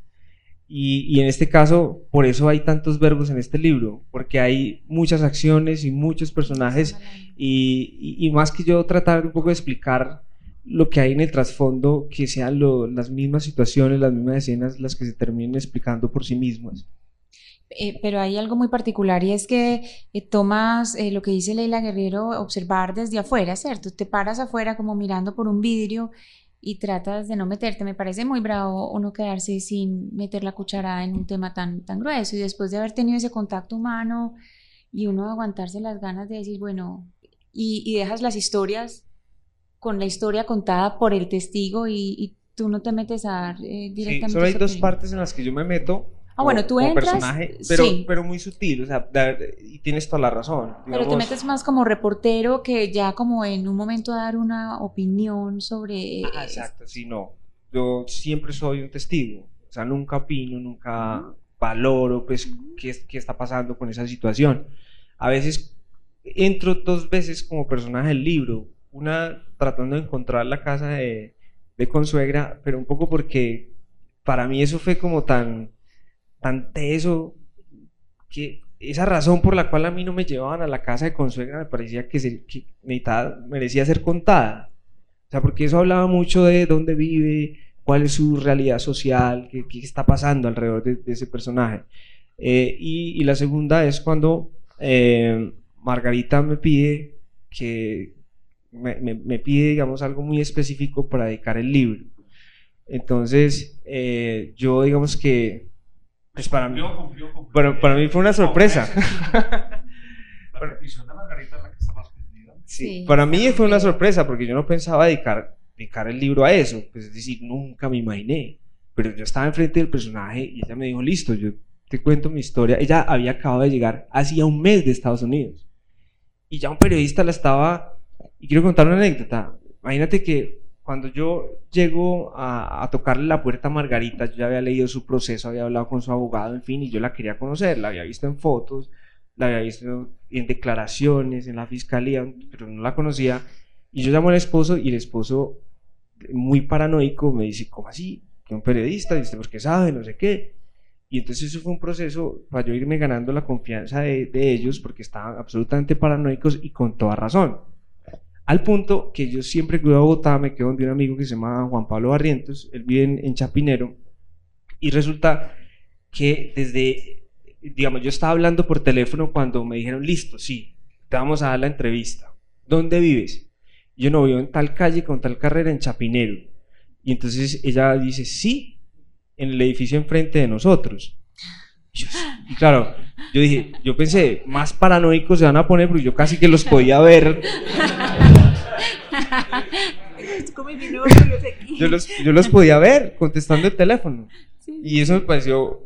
Y, y, en este caso, por eso hay tantos verbos en este libro, porque hay muchas acciones y muchos personajes, y, y, y más que yo tratar un poco de explicar lo que hay en el trasfondo, que sean lo, las mismas situaciones, las mismas escenas, las que se terminen explicando por sí mismas. Eh, pero hay algo muy particular y es que eh, tomas eh, lo que dice Leila Guerrero, observar desde afuera, ¿cierto? Te paras afuera como mirando por un vidrio y tratas de no meterte. Me parece muy bravo uno quedarse sin meter la cucharada en un tema tan, tan grueso y después de haber tenido ese contacto humano y uno aguantarse las ganas de decir, bueno, y, y dejas las historias con la historia contada por el testigo y, y tú no te metes a dar eh, directamente. Sí, solo hay dos partes en las que yo me meto. Ah, bueno, tú entras. personaje, pero, sí. pero muy sutil, o sea, y tienes toda la razón. Digamos. Pero te metes más como reportero que ya como en un momento dar una opinión sobre. Ah, exacto, sí, no. Yo siempre soy un testigo, o sea, nunca opino, nunca uh -huh. valoro, pues, uh -huh. qué, qué está pasando con esa situación. A veces entro dos veces como personaje del libro, una tratando de encontrar la casa de, de consuegra, pero un poco porque para mí eso fue como tan, tan teso, que esa razón por la cual a mí no me llevaban a la casa de consuegra me parecía que, se, que necesitaba, merecía ser contada. O sea, porque eso hablaba mucho de dónde vive, cuál es su realidad social, qué, qué está pasando alrededor de, de ese personaje. Eh, y, y, la segunda es cuando eh, Margarita me pide que, me, me, me, pide, digamos, algo muy específico para dedicar el libro. Entonces, eh, yo digamos que, pues para mí, bueno, para mí fue una sorpresa. La petición de Margarita es la que (laughs) más perdida. Sí, para mí fue una sorpresa porque yo no pensaba dedicar, dedicar el libro a eso, pues es decir, nunca me imaginé. Pero yo estaba enfrente del personaje y ella me dijo, listo, yo te cuento mi historia. Ella había acabado de llegar hacía un mes de Estados Unidos. Y ya un periodista la estaba... Y quiero contar una anécdota. Imagínate que cuando yo llego a, a, tocarle la puerta a Margarita, yo ya había leído su proceso, había hablado con su abogado, en fin, y yo la quería conocer, la había visto en fotos, la había visto en declaraciones, en la fiscalía, pero no la conocía. Y yo llamo al esposo y el esposo, muy paranoico, me dice, ¿cómo así? Que un periodista, dice, pues que sabe, no sé qué. Y entonces eso fue un proceso para yo irme ganando la confianza de, de ellos porque estaban absolutamente paranoicos y con toda razón. Al punto que yo siempre que voy a Bogotá me quedo donde un amigo que se llama Juan Pablo Barrientos, él vive en, Chapinero, y resulta que desde, digamos, yo estaba hablando por teléfono cuando me dijeron, listo, sí, te vamos a dar la entrevista. ¿Dónde vives? Yo no vivo en tal calle con tal carrera en Chapinero. Y entonces ella dice, sí, en el edificio enfrente de nosotros. Y claro, yo dije, yo pensé, más paranoicos se van a poner porque yo casi que los podía ver. (laughs) yo, los, yo los podía ver contestando el teléfono. Y eso me pareció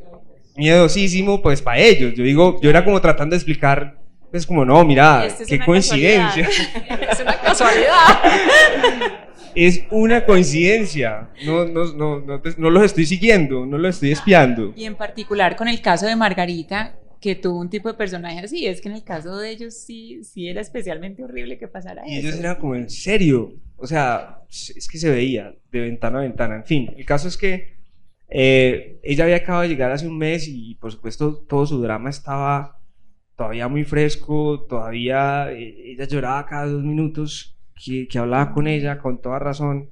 miedosísimo pues para ellos. Yo digo, yo era como tratando de explicar, pues como no, mira, es qué coincidencia. (laughs) es una casualidad. (laughs) es una coincidencia. No, no, no, no, te- no los estoy siguiendo, no los estoy espiando. Y en particular con el caso de Margarita, que tuvo un tipo de personaje así, es que en el caso de ellos sí, sí era especialmente horrible que pasara Y eso. ellos eran como en serio. O sea, es que se veía de ventana a ventana. En fin, el caso es que eh, ella había acabado de llegar hace un mes y por supuesto todo su drama estaba todavía muy fresco, todavía eh, ella lloraba cada dos minutos que, que hablaba con ella con toda razón.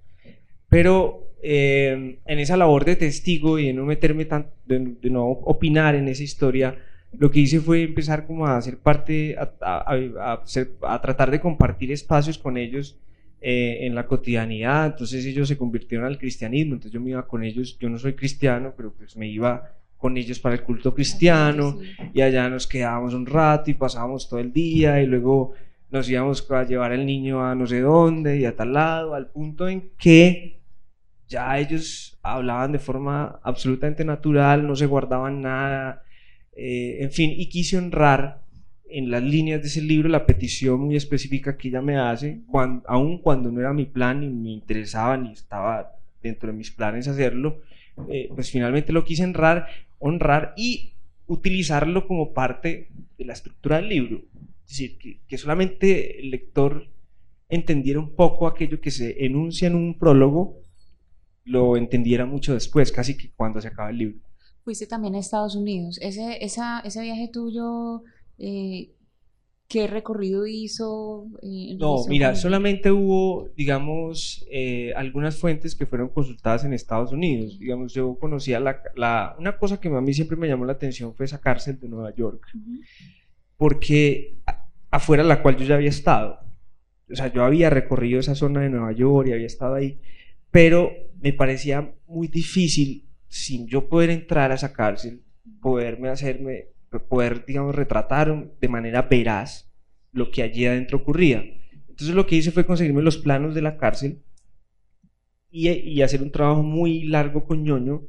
Pero eh, en esa labor de testigo y de no meterme tan, de, de no opinar en esa historia, lo que hice fue empezar como a hacer parte, a, a- a- ser- a tratar de compartir espacios con ellos eh, en la cotidianidad, entonces ellos se convirtieron al cristianismo, entonces yo me iba con ellos, yo no soy cristiano, pero pues me iba con ellos para el culto cristiano. y allá nos quedábamos un rato y pasábamos todo el día. Y luego nos íbamos a llevar al niño a no sé dónde y a tal lado, al punto en que ya ellos hablaban de forma absolutamente natural, no se guardaban nada, eh, en fin, y quise honrar en las líneas de ese libro la petición muy específica que ella me hace, cuan- aun cuando no era mi plan ni me interesaba ni estaba dentro de mis planes hacerlo, eh, pues finalmente lo quise honrar, honrar y utilizarlo como parte de la estructura del libro. Es decir, que, que solamente el lector entendiera un poco aquello que se enuncia en un prólogo, lo entendiera mucho después, casi que cuando se acaba el libro. Fuiste también a Estados Unidos. Ese, esa, ese viaje tuyo, eh, ¿qué recorrido hizo? eh, No, mira, con- solamente hubo, digamos, eh, algunas fuentes que fueron consultadas en Estados Unidos. Digamos, yo conocía la, la- una cosa que a mí siempre me llamó la atención fue esa cárcel de Nueva York, Ujú. porque a- afuera la cual yo ya había estado. O sea, yo había recorrido esa zona de Nueva York y había estado ahí, pero me parecía muy difícil sin yo poder entrar a esa cárcel, poderme hacerme, poder, digamos, retratar de manera veraz lo que allí adentro ocurría. Entonces lo que hice fue conseguirme los planos de la cárcel y, hacer un trabajo muy largo con ñoño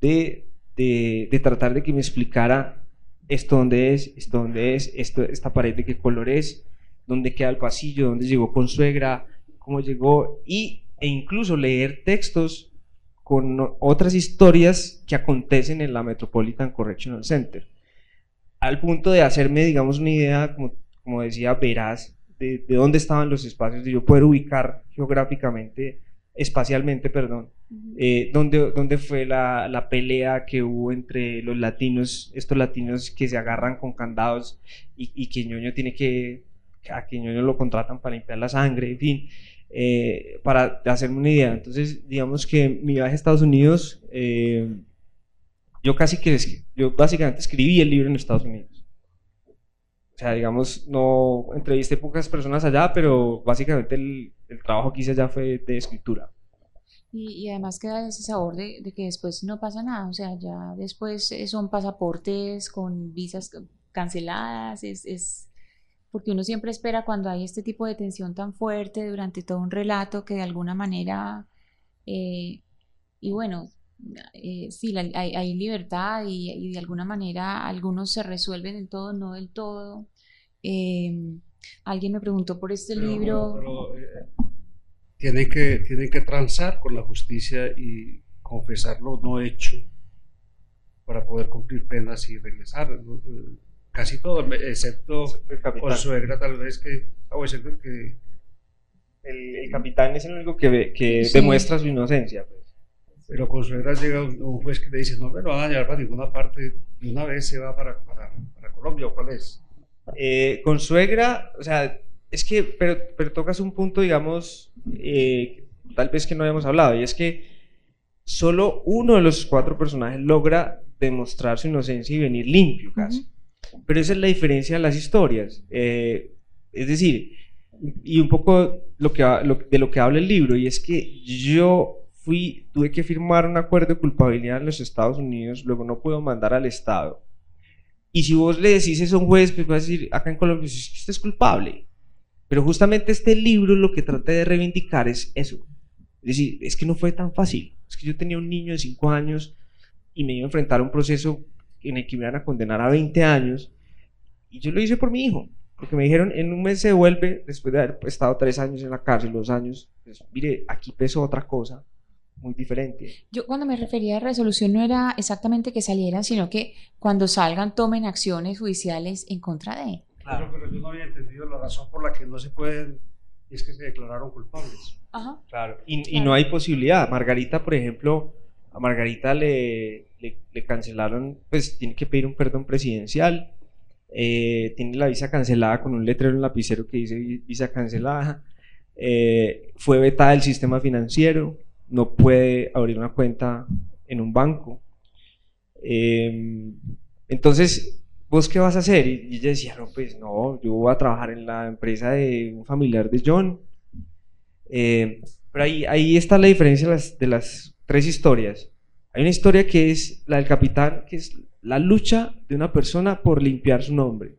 de, de, de tratar de que me explicara esto dónde es, esto dónde es, esto, esta pared de qué color es, dónde queda el pasillo, dónde llegó con suegra, cómo llegó, y, e incluso leer textos con otras historias que acontecen en la Metropolitan Correctional Center, al punto de hacerme, digamos, una idea, como, como decía, veraz de, de dónde estaban los espacios, de yo poder ubicar geográficamente, espacialmente, perdón, eh, dónde, dónde fue la, la pelea que hubo entre los latinos, estos latinos que se agarran con candados y, y que ñoño tiene que, a que ñoño lo contratan para limpiar la sangre, en fin, eh, para hacerme una idea. Entonces, digamos que mi viaje a Estados Unidos, eh, yo casi que, yo básicamente escribí el libro en Estados Unidos. O sea, digamos, no entrevisté pocas personas allá, pero básicamente el, el trabajo que hice allá fue de escritura. Y, además queda ese sabor de, de, que después no pasa nada, o sea, ya después son pasaportes con visas canceladas, es, es, porque uno siempre espera cuando hay este tipo de tensión tan fuerte durante todo un relato que de alguna manera, eh, y bueno, eh, sí, hay, libertad y, de alguna manera algunos se resuelven en todo, no del todo. Em, alguien me preguntó por este libro. Eh, tienen que, tienen que transar con la justicia y confesar lo no hecho para poder cumplir penas y regresar. Casi todo, excepto por suegra tal vez que, o excepto que el, capitán es el único que, que demuestra su inocencia. Pues. Pero con suegra llega un, juez que le dice, no me lo van a llevar para ninguna parte, y una vez se va para, para, para Colombia, ¿o cuál es? Eh, con suegra, o sea, es que, pero, pero tocas un punto, digamos, eh, tal vez que no habíamos hablado, y es que solo uno de los cuatro personajes logra demostrar su inocencia y venir limpio casi. Pero esa es la diferencia de las historias. Eh, es decir, y un poco lo que, de lo que habla el libro, y es que yo fui, tuve que firmar un acuerdo de culpabilidad en los Estados Unidos, luego no puedo mandar al Estado. Y si vos le decís eso a un juez, pues va a decir, acá en Colombia, usted es culpable. Pero justamente este libro lo que trata de reivindicar es eso. Es decir, es que no fue tan fácil. Es que yo tenía un niño de 5 años y me iba a enfrentar a un proceso en el que me iban a condenar a 20 años. Y yo lo hice por mi hijo. Porque me dijeron, en un mes se devuelve, después de haber estado 3 años en la cárcel, dos años. Pues, mire, aquí pesó otra cosa muy diferente. Yo cuando me refería a resolución no era exactamente que salieran, sino que cuando salgan tomen acciones judiciales en contra de. Claro, pero yo no había entendido la razón por la que no se pueden, y es que se declararon culpables. Ajá. Claro, y, no hay posibilidad. Margarita, por ejemplo, a Margarita le, le, cancelaron, pues tiene que pedir un perdón presidencial, eh, tiene la visa cancelada con un letrero en lapicero que dice visa cancelada, eh, fue vetada del sistema financiero, no puede abrir una cuenta en un banco. Eh, entonces, ¿vos qué vas a hacer? Y, ella decía, no, pues no, yo voy a trabajar en la empresa de un familiar de John. Eh, pero ahí, ahí está la diferencia de las tres historias. Hay una historia que es la del capitán, que es la lucha de una persona por limpiar su nombre.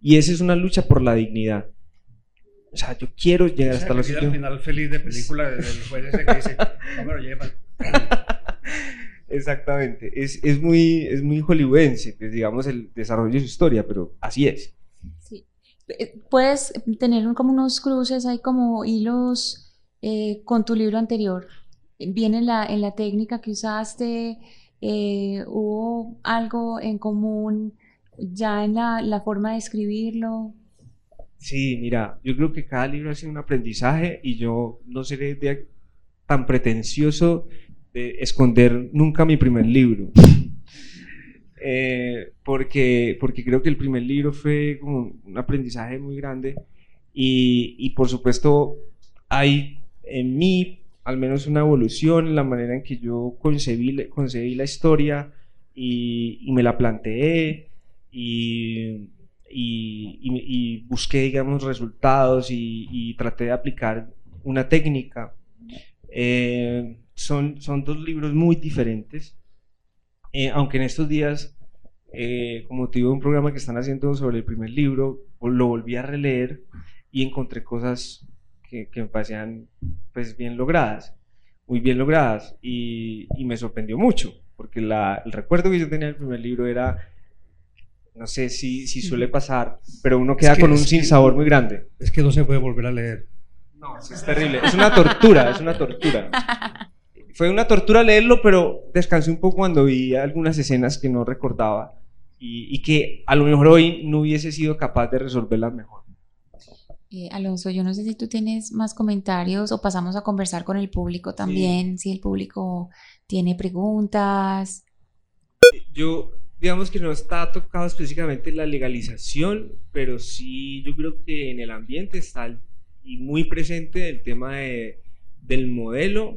Y esa es una lucha por la dignidad. O sea, yo quiero llegar hasta los al final feliz de película del juez ese que dice, no me lo llevan. (laughs) Exactamente, es, es, muy, es muy hollywoodense, pues, digamos, el desarrollo de su historia, pero así es. Sí. Eh, puedes tener como unos cruces, hay como hilos eh, con tu libro anterior. Viene en la, en la técnica que usaste, eh, hubo algo en común ya en la, la forma de escribirlo. Sí, mira, yo creo que cada libro ha sido un aprendizaje y yo no seré tan pretencioso esconder nunca mi primer libro. (laughs) Eh, porque, porque creo que el primer libro fue como un aprendizaje muy grande y, y, por supuesto hay en mí al menos una evolución en la manera en que yo concebí, concebí la historia y, y me la planteé y, y, busqué digamos resultados y, traté de aplicar una técnica. Eh, son, son dos libros muy diferentes, eh, aunque en estos días, eh, como te un programa que están haciendo sobre el primer libro, lo volví a releer y encontré cosas que, me parecían pues bien logradas, muy bien logradas, y, me sorprendió mucho, porque la, el recuerdo que yo tenía del primer libro era no sé si, si, suele pasar, pero uno queda con un sinsabor muy grande. Es que no se puede volver a leer. No, es terrible. Es una tortura, es una tortura. (laughs) fue una tortura leerlo, pero descansé un poco cuando vi algunas escenas que no recordaba y, que a lo mejor hoy no hubiese sido capaz de resolverlas mejor. Eh, Alonso, yo no sé si tú tienes más comentarios o pasamos a conversar con el público también, si el público tiene preguntas. Yo, digamos que no está tocado específicamente la legalización, pero sí yo creo que en el ambiente está y muy presente el tema de, del modelo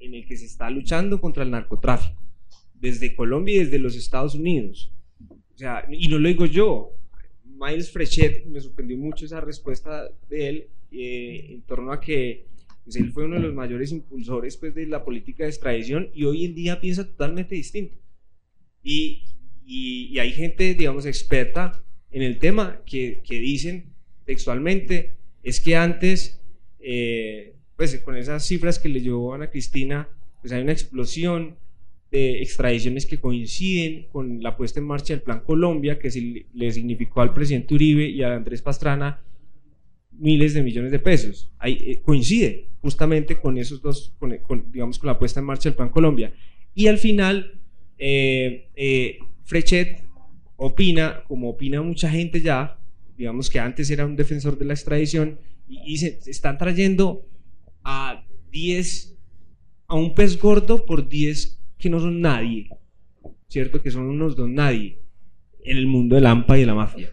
en el que se está luchando contra el narcotráfico, desde Colombia y desde los Estados Unidos. O sea, y no lo digo yo, Miles Frechet, me sorprendió mucho esa respuesta de él eh, en torno a que pues él fue uno de los mayores impulsores pues, de la política de extradición y hoy en día piensa totalmente distinto. Y, y, hay gente, digamos, experta en el tema que, que dicen textualmente, es que antes, eh, pues con esas cifras que le llevó Ana Cristina, pues hay una explosión de extradiciones que coinciden con la puesta en marcha del Plan Colombia, que le significó al presidente Uribe y a Andrés Pastrana miles de millones de pesos. Ahí, eh, coincide justamente con esos dos, con, digamos, con la puesta en marcha del Plan Colombia. Y al final, eh, eh, Frechet opina, como opina mucha gente ya, digamos que antes era un defensor de la extradición, y, se, están trayendo a 10, a un pez gordo por 10 que no son nadie, ¿cierto? Que son unos don nadie en el mundo del AMPA y de la mafia.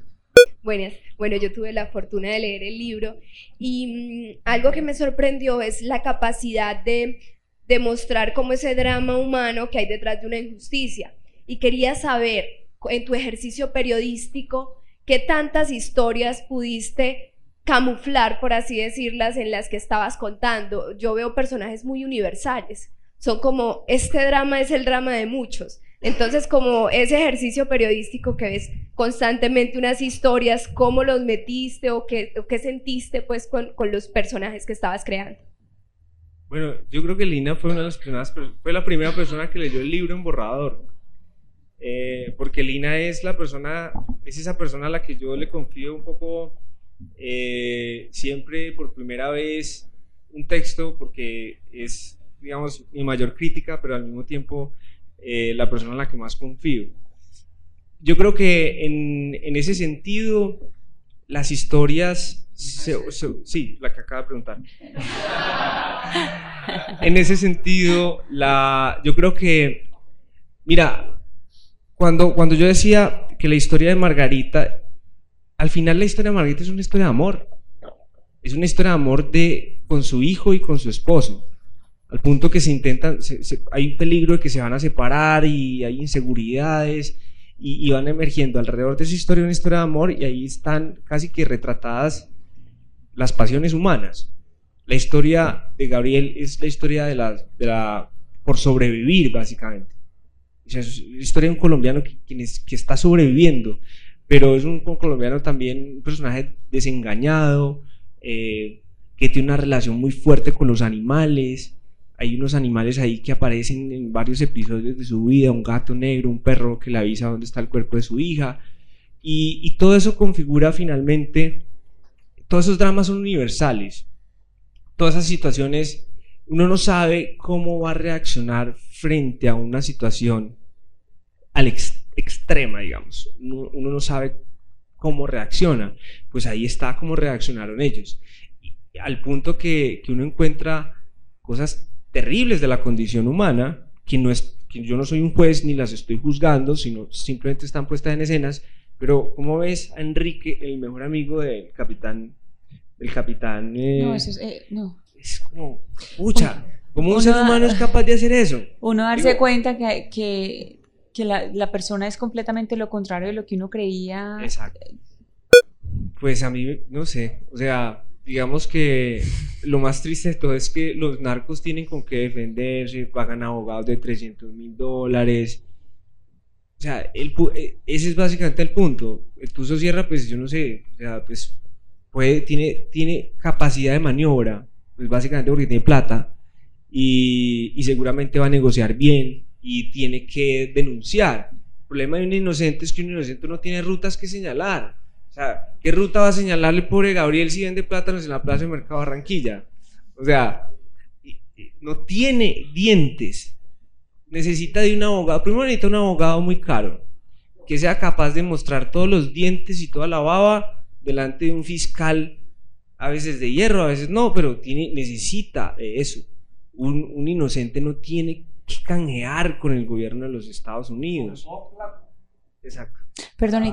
Buenas. Bueno, yo tuve la fortuna de leer el libro y mm, algo que me sorprendió es la capacidad de demostrar cómo ese drama humano que hay detrás de una injusticia. Y quería saber, en tu ejercicio periodístico, qué tantas historias pudiste camuflar, por así decirlas, en las que estabas contando. Yo veo personajes muy universales. Son como, este drama es el drama de muchos. Entonces, como ese ejercicio periodístico que ves constantemente unas historias, ¿cómo los metiste o qué, qué sentiste pues con, con, los personajes que estabas creando? Bueno, yo creo que Lina fue una de las primeras, fue la primera persona que leyó el libro en borrador. Eh, porque Lina es la persona, es esa persona a la que yo le confío un poco eh, siempre por primera vez un texto, porque es, digamos, mi mayor crítica, pero al mismo tiempo eh, la persona en la que más confío. Yo creo que en, en ese sentido, las historias, sí, la que acaba de preguntar. en ese sentido, la, yo creo que, mira, cuando, cuando yo decía que la historia de Margarita, al final la historia de Margarita es una historia de amor. Es una historia de amor de, con su hijo y con su esposo al punto que se intentan, hay un peligro de que se van a separar y hay inseguridades y, van emergiendo alrededor de esa historia una historia de amor y ahí están casi que retratadas las pasiones humanas. La historia de Gabriel es la historia de la, de la por sobrevivir básicamente. es la historia de un colombiano que, que está sobreviviendo, pero es un, colombiano también, un personaje desengañado, eh, que tiene una relación muy fuerte con los animales, hay unos animales ahí que aparecen en varios episodios de su vida, un gato negro, un perro que le avisa dónde está el cuerpo de su hija, y, todo eso configura finalmente, todos esos dramas son universales, todas esas situaciones, uno no sabe cómo va a reaccionar frente a una situación al extrema, digamos, uno, no sabe cómo reacciona, pues ahí está cómo reaccionaron ellos, al punto que uno encuentra cosas terribles de la condición humana, que, no es, que yo no soy un juez ni las estoy juzgando, sino simplemente están puestas en escenas, pero ¿cómo ves a Enrique, el mejor amigo del capitán? El capitán... Eh, no, eso es... Eh, no. Es como, pucha, ¿cómo un ser humano es capaz de hacer eso? Uno darse cuenta que, que, que la, la, persona es completamente lo contrario de lo que uno creía. Exacto. Pues a mí, no sé, o sea, digamos que lo más triste de todo es que los narcos tienen con qué defenderse, pagan abogados de 300 mil dólares. O sea, el, eh, ese es básicamente el punto. El Tuzo Sierra, pues yo no sé, o sea, pues puede, tiene, tiene capacidad de maniobra, pues básicamente porque tiene plata y, y seguramente va a negociar bien y tiene que denunciar. El problema de un inocente es que un inocente no tiene rutas que señalar sea, ¿qué ruta va a señalarle pobre Gabriel si vende plátanos en la Plaza de Mercado Barranquilla? O sea, no tiene dientes. Necesita de un abogado. Primero necesita un abogado muy caro, que sea capaz de mostrar todos los dientes y toda la baba delante de un fiscal, a veces de hierro, a veces no, pero tiene, necesita eso. Un, un inocente no tiene que canjear con el gobierno de los Estados Unidos. Exacto. Perdón,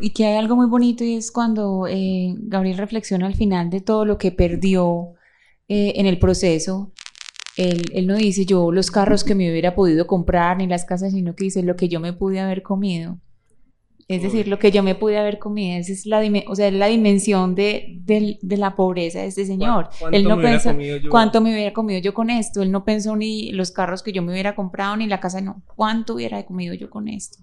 y, que hay algo muy bonito y es cuando eh, Gabriel reflexiona al final de todo lo que perdió eh, en el proceso. Él, él, no dice yo los carros que me hubiera podido comprar ni las casas, sino que dice lo que yo me pude haber comido. Es decir, lo que yo me pude haber comido, esa es la, o sea, la dimensión de, de, la pobreza de este señor. Él no pensó cuánto me hubiera comido yo con esto. Él no pensó ni los carros que yo me hubiera comprado, ni la casa, no. ¿Cuánto hubiera comido yo con esto?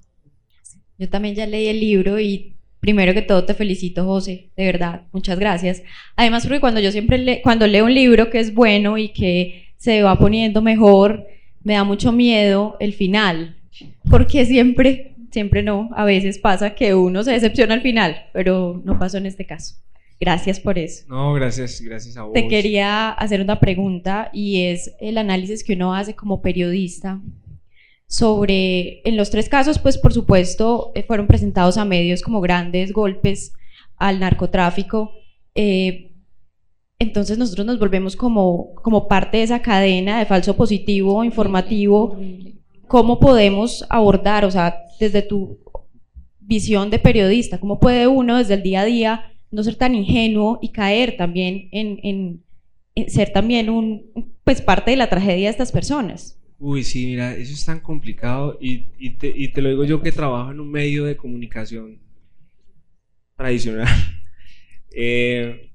Yo también ya leí el libro y primero que todo te felicito, José, de verdad, muchas gracias. Además, porque cuando yo siempre le cuando leo un libro que es bueno y que se va poniendo mejor, me da mucho miedo el final, porque siempre siempre no, a veces pasa que uno se decepciona al final, pero no pasó en este caso. Gracias por eso. No, gracias, gracias a vos. Te quería hacer una pregunta y es el análisis que uno hace como periodista sobre, en los tres casos, pues por supuesto, eh, fueron presentados a medios como grandes golpes al narcotráfico. Eh, entonces nosotros nos volvemos como, como parte de esa cadena de falso positivo informativo. ¿Cómo podemos abordar, o sea, desde tu visión de periodista, cómo puede uno desde el día a día no ser tan ingenuo y caer también en, ser también un, pues parte de la tragedia de estas personas? Uy, sí, mira, eso es tan complicado y, te, lo digo yo que trabajo en un medio de comunicación tradicional. (laughs) Eh,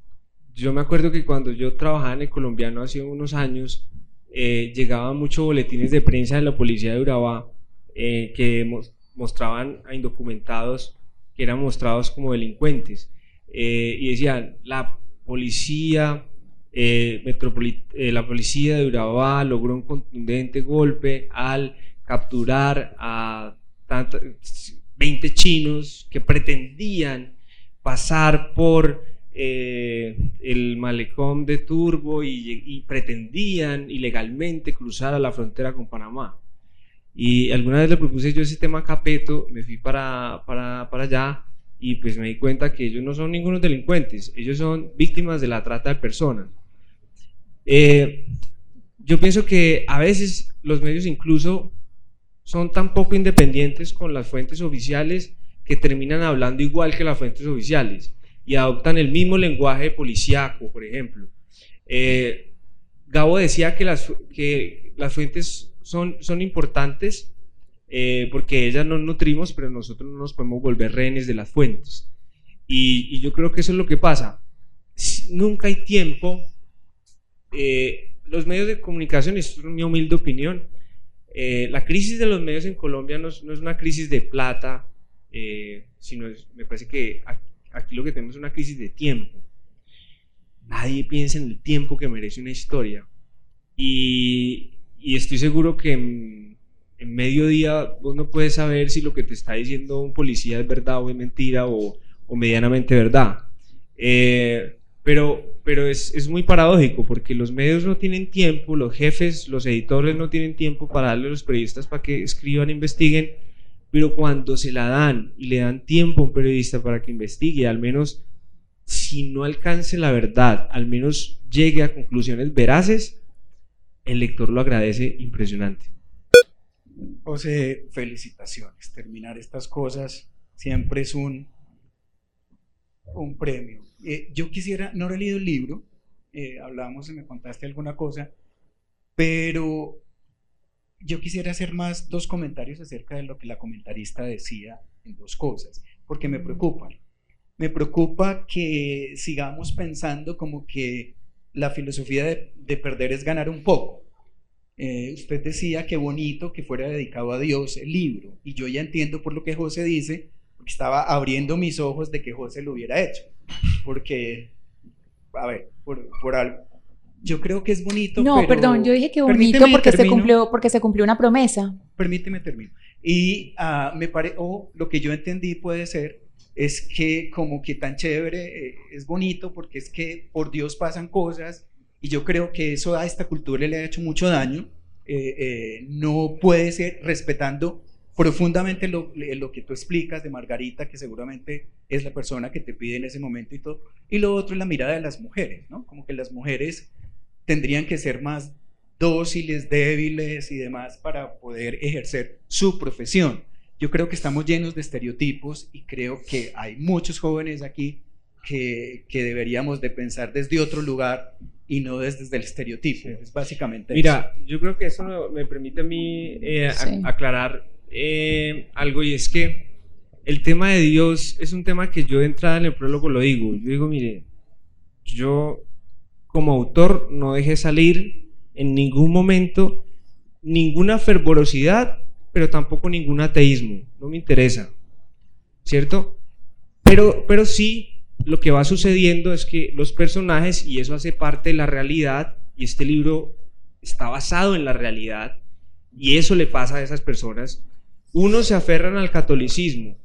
yo me acuerdo que cuando yo trabajaba en el colombiano hace unos años, eh, llegaban muchos boletines de prensa de la policía de Urabá eh, que mostraban a indocumentados que eran mostrados como delincuentes. Eh, y decían la policía la policía de Urabá logró un contundente golpe al capturar a 20 chinos que pretendían pasar por el malecón de Turbo y, pretendían ilegalmente cruzar a la frontera con Panamá. Y alguna vez le propuse yo ese tema a Capeto, me fui para, para, para allá y pues me di cuenta que ellos no son ningunos delincuentes, ellos son víctimas de la trata de personas. Eh, yo pienso que a veces los medios incluso son tan poco independientes con las fuentes oficiales que terminan hablando igual que las fuentes oficiales y adoptan el mismo lenguaje policíaco, por ejemplo. Eh, Gabo decía que las, que las fuentes son, son importantes eh, porque ellas nos nutrimos, pero nosotros no nos podemos volver rehenes de las fuentes. Y, yo creo que eso es lo que pasa. Nunca hay tiempo. Eh, los medios de comunicación, esto es mi humilde opinión, eh, la crisis de los medios en Colombia no es, una crisis de plata, sino me parece que aquí lo que tenemos es una crisis de tiempo. Nadie piensa en el tiempo que merece una historia. Y, estoy seguro que en, mediodía vos no puedes saber si lo que te está diciendo un policía es verdad o es mentira o, medianamente verdad. Eh, pero es, es, muy paradójico porque los medios no tienen tiempo, los jefes, los editores no tienen tiempo para darle a los periodistas para que escriban, investiguen, pero cuando se la dan y le dan tiempo a un periodista para que investigue, al menos si no alcance la verdad, al menos llegue a conclusiones veraces, el lector lo agradece impresionante. José, felicitaciones. Terminar estas cosas siempre es un, un premio. Eh, yo quisiera, no he leído el libro, eh, hablábamos y me contaste alguna cosa, pero yo quisiera hacer más dos comentarios acerca de lo que la comentarista decía en dos cosas, porque me preocupan. Me preocupa que sigamos pensando como que la filosofía de, perder es ganar un poco. Eh, usted decía que bonito que fuera dedicado a Dios el libro, y yo ya entiendo por lo que José dice, porque estaba abriendo mis ojos de que José lo hubiera hecho, porque, a ver, por, algo. Yo creo que es bonito. No, perdón, yo dije que bonito porque se, cumplió, porque se cumplió una promesa. Permíteme termino. Y uh, me parece, o lo que yo entendí puede ser es que como que tan chévere, eh, es bonito porque es que por Dios pasan cosas y yo creo que eso a esta cultura le ha hecho mucho daño. Eh, eh, no puede ser respetando profundamente lo, lo, que tú explicas de Margarita, que seguramente es la persona que te pide en ese momento y todo. Y lo otro es la mirada de las mujeres, ¿no? Como que las mujeres tendrían que ser más dóciles, débiles y demás para poder ejercer su profesión. Yo creo que estamos llenos de estereotipos y creo que hay muchos jóvenes aquí que, que deberíamos de pensar desde otro lugar y no desde el estereotipo. Es básicamente Mira, yo creo que eso me permite a mí eh, aclarar eh, algo y es que el tema de Dios es un tema que yo de entrada en el prólogo lo digo. Yo digo, mire, yo como autor no dejé salir en ningún momento ninguna fervorosidad, pero tampoco ningún ateísmo. No me interesa, ¿cierto? Pero, pero sí, lo que va sucediendo es que los personajes, y eso hace parte de la realidad, y este libro está basado en la realidad, y eso le pasa a esas personas, unos se aferran al catolicismo,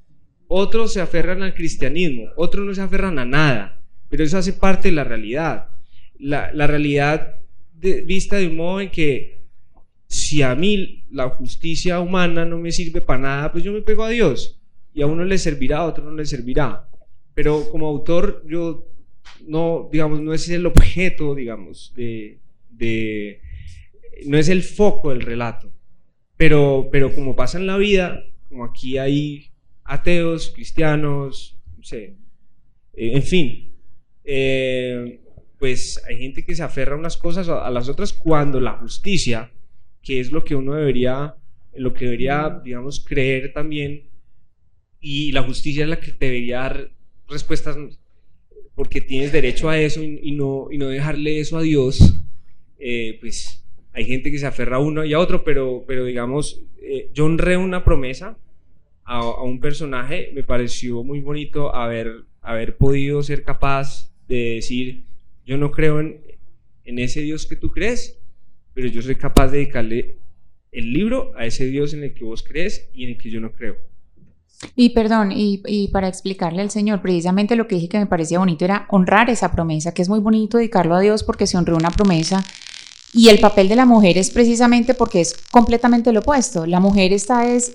otros se aferran al cristianismo, otros no se aferran a nada, pero eso hace parte de la realidad. La, realidad vista de un modo en que si a mí la justicia humana no me sirve para nada, pues yo me pego a Dios y a uno le servirá, a otro no le servirá. Pero como autor yo no, digamos, no es el objeto, digamos, de, de no es el foco del relato. Pero, pero como pasa en la vida, como aquí hay ateos, cristianos, no sé, eh, en fin, eh, pues hay gente que se aferra a unas cosas a las otras cuando la justicia, que es lo que uno debería, lo que debería, digamos, creer también, y la justicia es la que debería dar respuestas porque tienes derecho a eso y, no, y no dejarle eso a Dios, eh, pues hay gente que se aferra a uno y a otro, pero, pero digamos, yo honré una promesa a, un personaje, me pareció muy bonito haber, haber podido ser capaz de decir, yo no creo en, en ese Dios que tú crees, pero yo soy capaz de dedicarle el libro a ese Dios en el que vos crees y en el que yo no creo. Y perdón, y, y, para explicarle al Señor, precisamente lo que dije que me parecía bonito era honrar esa promesa, que es muy bonito dedicarlo a Dios porque se honró una promesa. Y el papel de la mujer es precisamente porque es completamente lo opuesto. La mujer está es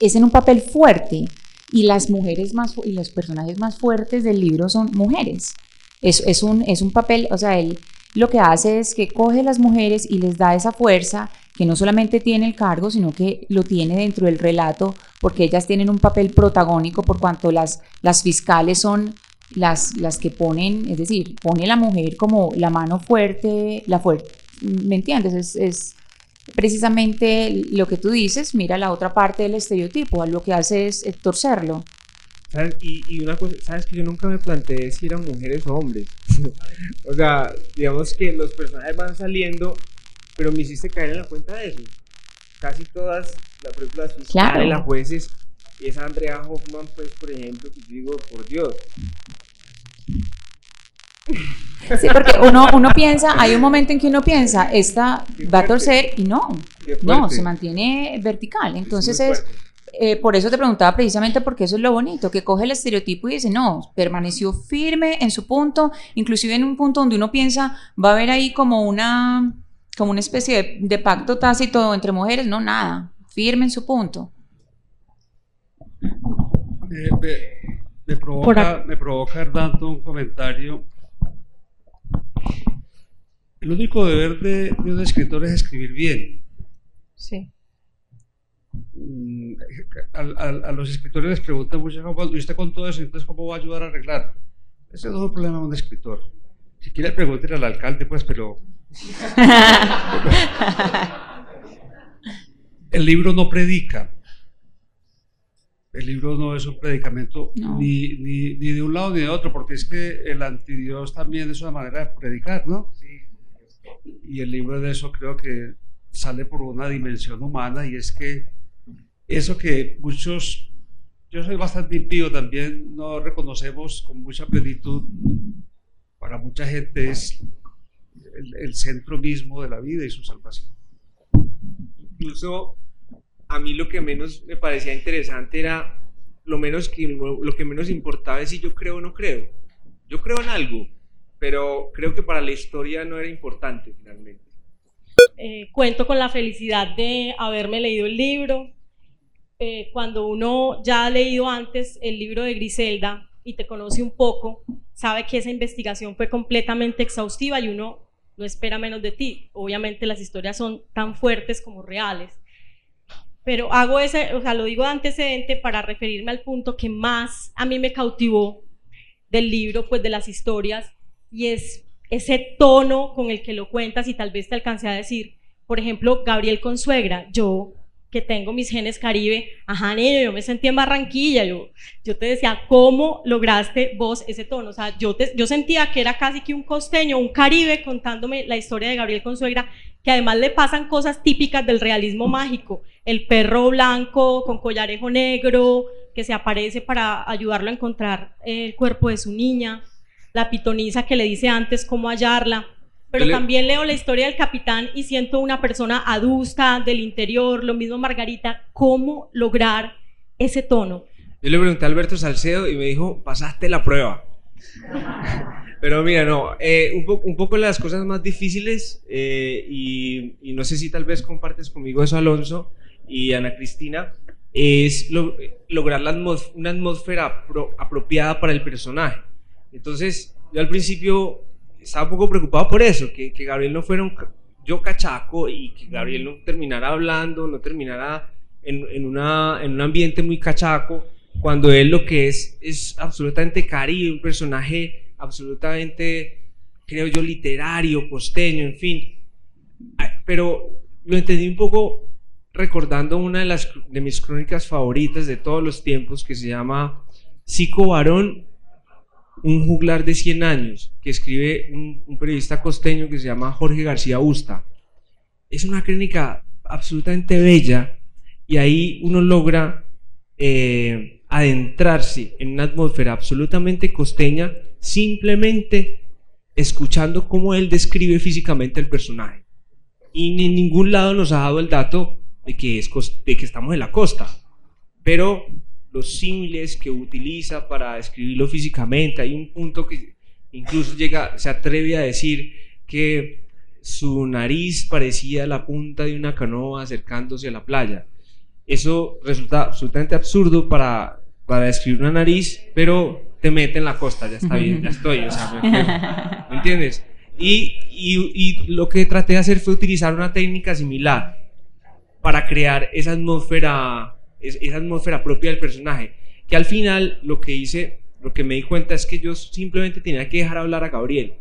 es en un papel fuerte y las mujeres más y los personajes más fuertes del libro son mujeres. Es, es, un, es un papel, o sea, él lo que hace es que coge a las mujeres y les da esa fuerza que no solamente tiene el cargo, sino que lo tiene dentro del relato, porque ellas tienen un papel protagónico por cuanto las, las fiscales son las, las que ponen, es decir, pone la mujer como la mano fuerte, la fuerte, ¿me entiendes? Es, es, precisamente lo que tú dices, mira la otra parte del estereotipo, lo que hace es, torcerlo. ¿Sabes? Y, una cosa, sabes que yo nunca me planteé si eran mujeres o hombres. (laughs) o sea, digamos que los personajes van saliendo, pero me hiciste caer en la cuenta de eso. Casi todas las películas fiscales, las jueces, y esa Andrea Hoffman, pues, por ejemplo, que yo digo, por Dios. Sí, porque uno, uno piensa, hay un momento en que uno piensa, esta va a torcer y no, no, se mantiene vertical. Entonces es, eh, por eso te preguntaba precisamente porque eso es lo bonito, que coge el estereotipo y dice, no, permaneció firme en su punto, inclusive en un punto donde uno piensa, va a haber ahí como una, como una especie de, pacto tácito entre mujeres, no, nada, firme en su punto. me, provoca, me provoca, Hernando, un comentario el único deber de, un escritor es escribir bien. Sí. Mm, a, los escritores les preguntan mucho, ¿y usted con todo eso, entonces cómo va a ayudar a arreglar? Ese no es el problema de un escritor. Si quiere preguntar al alcalde, pues, pero... (laughs) el libro no predica. El libro no es un predicamento Ni, ni, ni, de un lado ni de otro, porque es que el antidios también es una manera de predicar, ¿no? y el libro de eso creo que sale por una dimensión humana y es que eso que muchos, yo soy bastante impío también, no reconocemos con mucha plenitud, para mucha gente es el, centro mismo de la vida y su salvación. Incluso a mí lo que menos me parecía interesante era lo menos que lo que menos importaba es si yo creo o no creo. Yo creo en algo, pero creo que para la historia no era importante finalmente. Eh, cuento con la felicidad de haberme leído el libro. Eh, cuando uno ya ha leído antes el libro de Griselda y te conoce un poco, sabe que esa investigación fue completamente exhaustiva y uno no espera menos de ti. Obviamente las historias son tan fuertes como reales. Pero hago ese, o sea, lo digo de antecedente para referirme al punto que más a mí me cautivó del libro, pues de las historias, y es ese tono con el que lo cuentas y tal vez te alcance a decir, por ejemplo, Gabriel Consuegra, yo que tengo mis genes caribe, ajá, niño, yo me sentí en Barranquilla, yo, yo te decía, ¿cómo lograste vos ese tono? O sea, yo, te, yo sentía que era casi que un costeño, un caribe contándome la historia de Gabriel Consuegra, que además le pasan cosas típicas del realismo mágico, el perro blanco con collarejo negro, que se aparece para ayudarlo a encontrar el cuerpo de su niña, la pitonisa que le dice antes cómo hallarla, pero también leo la historia del capitán y siento una persona adusta del interior, lo mismo Margarita, ¿cómo lograr ese tono? Yo le pregunté a Alberto Salcedo y me dijo, pasaste la prueba. (laughs) Pero mira, no, eh, un, un, poco las cosas más difíciles, eh, y, no sé si tal vez compartes conmigo eso, Alonso y Ana Cristina, es lograr la una atmósfera apropiada para el personaje. Entonces, yo al principio estaba un poco preocupado por eso, que, que Gabriel no fuera un yo cachaco y que Gabriel no terminara hablando, no terminara en, en, una, en un ambiente muy cachaco, cuando él lo que es es absolutamente caribe, un personaje absolutamente, creo yo, literario, costeño, en fin. Pero lo entendí un poco recordando una de, las, de mis crónicas favoritas de todos los tiempos que se llama Psico Varón un juglar de 100 años que escribe un, periodista costeño que se llama Jorge García Usta. Es una crónica absolutamente bella y ahí uno logra eh, adentrarse en una atmósfera absolutamente costeña simplemente escuchando cómo él describe físicamente el personaje. Y en ningún lado nos ha dado el dato de que estamos en la costa. Pero los símiles que utiliza para escribirlo físicamente. Hay un punto que incluso llega, se atreve a decir que su nariz parecía la punta de una canoa acercándose a la playa. Eso resulta absolutamente absurdo para, para describir una nariz, pero te mete en la costa, ya está bien, ya estoy, o sea, ¿me, entiendes? Y, y, y lo que traté de hacer fue utilizar una técnica similar para crear esa atmósfera esa atmósfera propia del personaje, que al final lo que hice, lo que me di cuenta es que yo simplemente tenía que dejar hablar a Gabriel,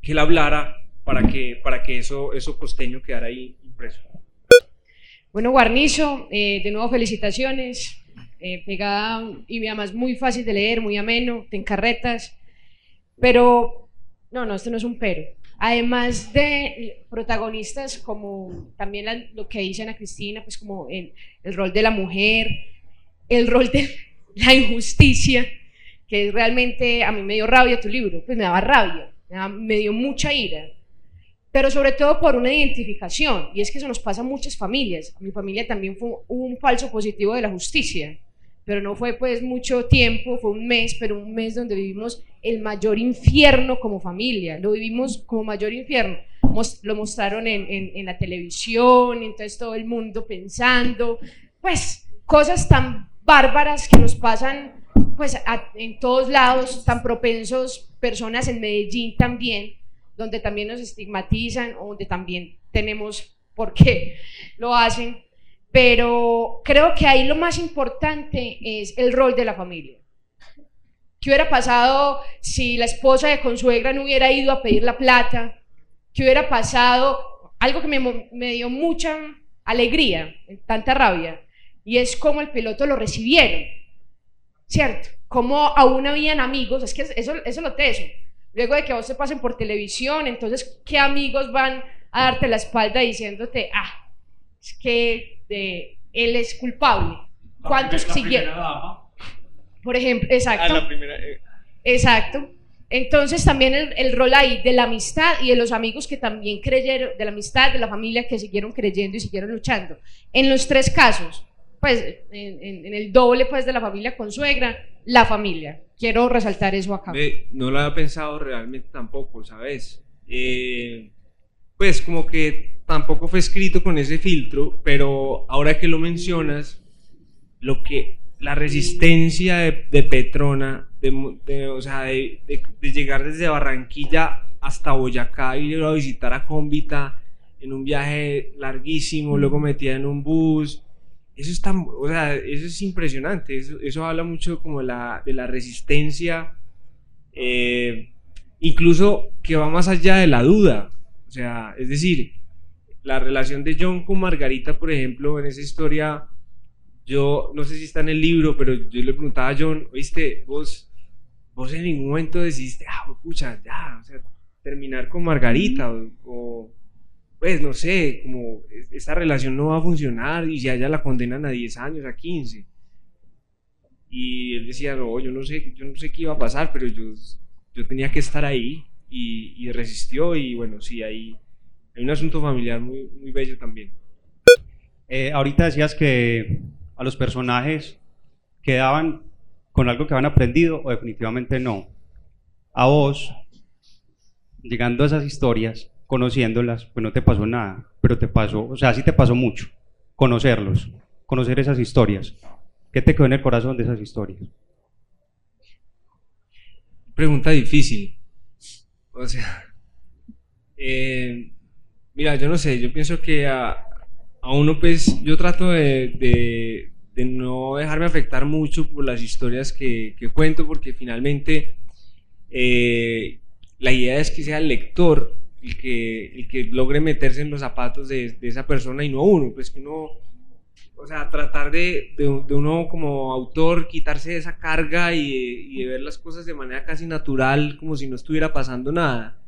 que él hablara para que, para que eso, eso costeño quedara ahí impreso. Bueno, Guarnizo, eh, de nuevo felicitaciones, eh, pegada y además muy fácil de leer, muy ameno, te encarretas, pero no, no, esto no es un pero además de protagonistas como también lo que dice Ana Cristina, pues como el, el, rol de la mujer, el rol de (laughs) la injusticia, que realmente a mí me dio rabia tu libro, pues me daba rabia, me, dio mucha ira, pero sobre todo por una identificación, y es que eso nos pasa a muchas familias, a mi familia también fue un falso positivo de la justicia, pero no fue pues mucho tiempo, fue un mes, pero un mes donde vivimos el mayor infierno como familia, lo vivimos como mayor infierno. lo mostraron en, en, la televisión, entonces todo el mundo pensando, pues cosas tan bárbaras que nos pasan pues en todos lados, tan propensos, personas en Medellín también, donde también nos estigmatizan, donde también tenemos por qué lo hacen, pero creo que ahí lo más importante es el rol de la familia. ¿Qué hubiera pasado si la esposa de consuegra no hubiera ido a pedir la plata? ¿Qué hubiera pasado? Algo que me, dio mucha alegría, tanta rabia, y es cómo el piloto lo recibieron, ¿cierto? Cómo aún habían amigos, es que eso, eso lo teso. Luego de que vos se pasen por televisión, entonces, ¿qué amigos van a darte la espalda diciéndote, ah, es que él es culpable. ¿Cuántos siguieron? Por ejemplo, exacto. Ah, eh. Exacto. Entonces también el, rol ahí de la amistad y de los amigos que también creyeron, de la amistad, de la familia que siguieron creyendo y siguieron luchando. En los tres casos, pues en, el doble pues de la familia con suegra, la familia. Quiero resaltar eso acá. no lo había pensado realmente tampoco, ¿sabes? Eh, pues como que tampoco fue escrito con ese filtro, pero ahora que lo mencionas, lo que la resistencia de, Petrona, de, o sea, de, llegar desde Barranquilla hasta Boyacá y ir a visitar a Cómbita en un viaje larguísimo, luego metida en un bus, eso es o sea, eso es impresionante, eso, habla mucho como la, de la resistencia, eh, incluso que va más allá de la duda, o sea, es decir, la relación de John con Margarita, por ejemplo, en esa historia, yo no sé si está en el libro, pero yo le preguntaba a John, oíste, vos, vos en ningún momento decidiste, ah, pucha, ya, o sea, terminar con Margarita, o, pues no sé, como esta relación no va a funcionar y ya ya la condenan a 10 años, a 15. Y él decía, no, yo no sé, yo no sé qué iba a pasar, pero yo, yo tenía que estar ahí y, y resistió y bueno, sí, ahí hay un asunto familiar muy, muy bello también. Eh, ahorita decías que a los personajes quedaban con algo que habían aprendido o definitivamente no. A vos, llegando a esas historias, conociéndolas, pues no te pasó nada, pero te pasó, o sea, sí te pasó mucho, conocerlos, conocer esas historias. ¿Qué te quedó en el corazón de esas historias? Pregunta difícil. O sea, eh, mira, yo no sé, yo pienso que a, a uno pues yo trato de, de, no dejarme afectar mucho por las historias que, que cuento porque finalmente eh, la idea es que sea el lector el que, el que logre meterse en los zapatos de, de, esa persona y no uno, pues que uno, o sea, tratar de, de, uno como autor quitarse esa carga y, y de ver las cosas de manera casi natural, como si no estuviera pasando nada.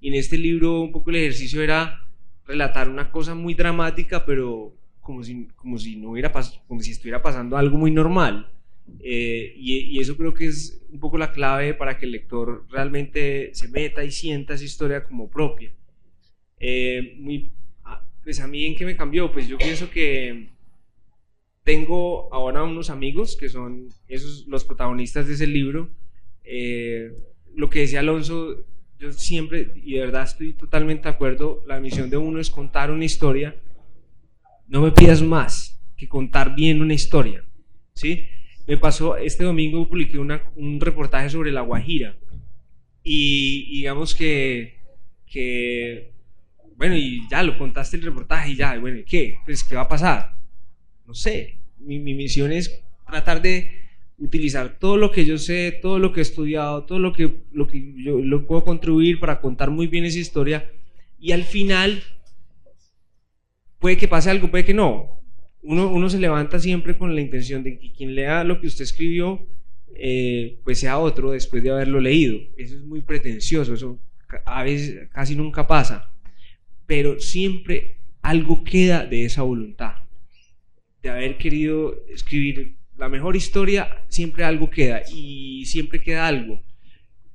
Y en este libro un poco el ejercicio era relatar una cosa muy dramática, pero como si, como si, no hubiera como si estuviera pasando algo muy normal. Eh, y, eso creo que es un poco la clave para que el lector realmente se meta y sienta esa historia como propia. Eh, muy, ah, pues a mí en qué me cambió, pues yo pienso que tengo ahora unos amigos que son esos los protagonistas de ese libro. Eh, lo que decía Alonso yo siempre, y de verdad estoy totalmente de acuerdo, la misión de uno es contar una historia. No me pidas más que contar bien una historia. ¿sí? Me pasó, este domingo publiqué una, un reportaje sobre La Guajira. Y, digamos que, que, bueno, y ya lo contaste el reportaje y ya, bueno, ¿qué? Pues, ¿qué va a pasar? No sé. Mi, mi misión es tratar de utilizar todo lo que yo sé, todo lo que he estudiado, todo lo que, lo que yo lo puedo contribuir para contar muy bien esa historia y al final puede que pase algo, puede que no. Uno, uno se levanta siempre con la intención de que quien lea lo que usted escribió eh, pues sea otro después de haberlo leído. Eso es muy pretencioso, eso a veces casi nunca pasa, pero siempre algo queda de esa voluntad, de haber querido escribir la mejor historia, siempre algo queda y siempre queda algo.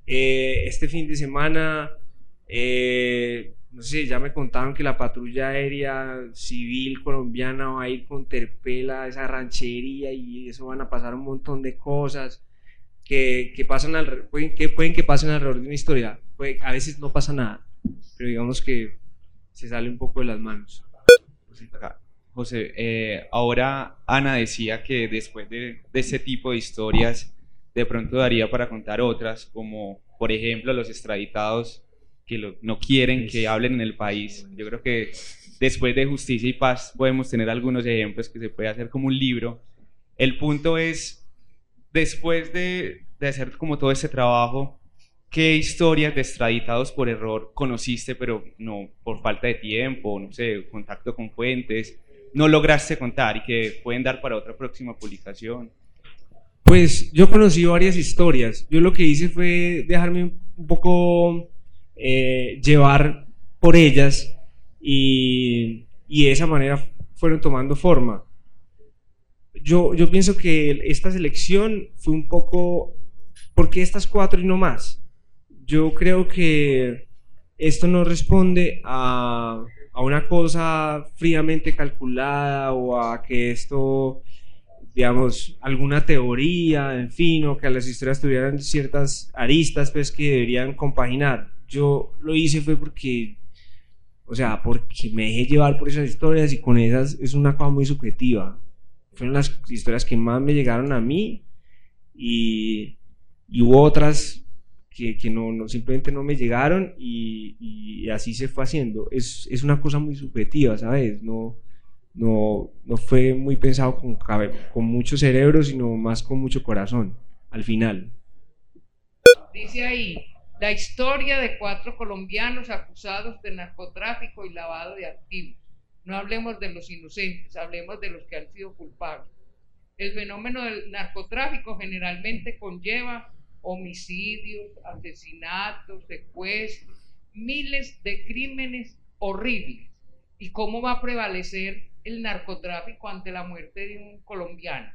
Eh, este fin de semana, eh, no sé, ya me contaron que la patrulla aérea civil colombiana va a ir con Terpela a esa ranchería y eso van a pasar un montón de cosas que, que pasan al, pueden, que pueden que pasen alrededor de una historia. a veces no pasa nada, pero digamos que se sale un poco de las manos. José, eh, ahora Ana decía que después de, ese tipo de historias, de pronto daría para contar otras, como por ejemplo los extraditados que no quieren que hablen en el país. Yo creo que después de Justicia y Paz podemos tener algunos ejemplos que se puede hacer como un libro. El punto es, después de, de hacer como todo ese trabajo, ¿qué historias de extraditados por error conociste, pero no por falta de tiempo, no sé, contacto con fuentes? No lograste contar y que pueden dar para otra próxima publicación? Pues yo conocí varias historias. Yo lo que hice fue dejarme un poco eh, llevar por ellas y, y, de esa manera fueron tomando forma. Yo, yo pienso que esta selección fue un poco, ¿por qué estas cuatro y no más? Yo creo que esto no responde a a una cosa fríamente calculada o a que esto, digamos, alguna teoría, en fin, o que las historias tuvieran ciertas aristas pues que deberían compaginar. Yo lo hice fue porque, o sea, porque me dejé llevar por esas historias y con esas es una cosa muy subjetiva. Fueron las historias que más me llegaron a mí y, y hubo otras que, no, no, simplemente no me llegaron y, y, así se fue haciendo. Es, es, una cosa muy subjetiva, ¿sabes? No, no, no fue muy pensado con, con mucho cerebro, sino más con mucho corazón, al final. Dice ahí, la historia de cuatro colombianos acusados de narcotráfico y lavado de activos. No hablemos de los inocentes, hablemos de los que han sido culpables. El fenómeno del narcotráfico generalmente conlleva homicidios, asesinatos, secuestros, miles de crímenes horribles. ¿Y cómo va a prevalecer el narcotráfico ante la muerte de un colombiano?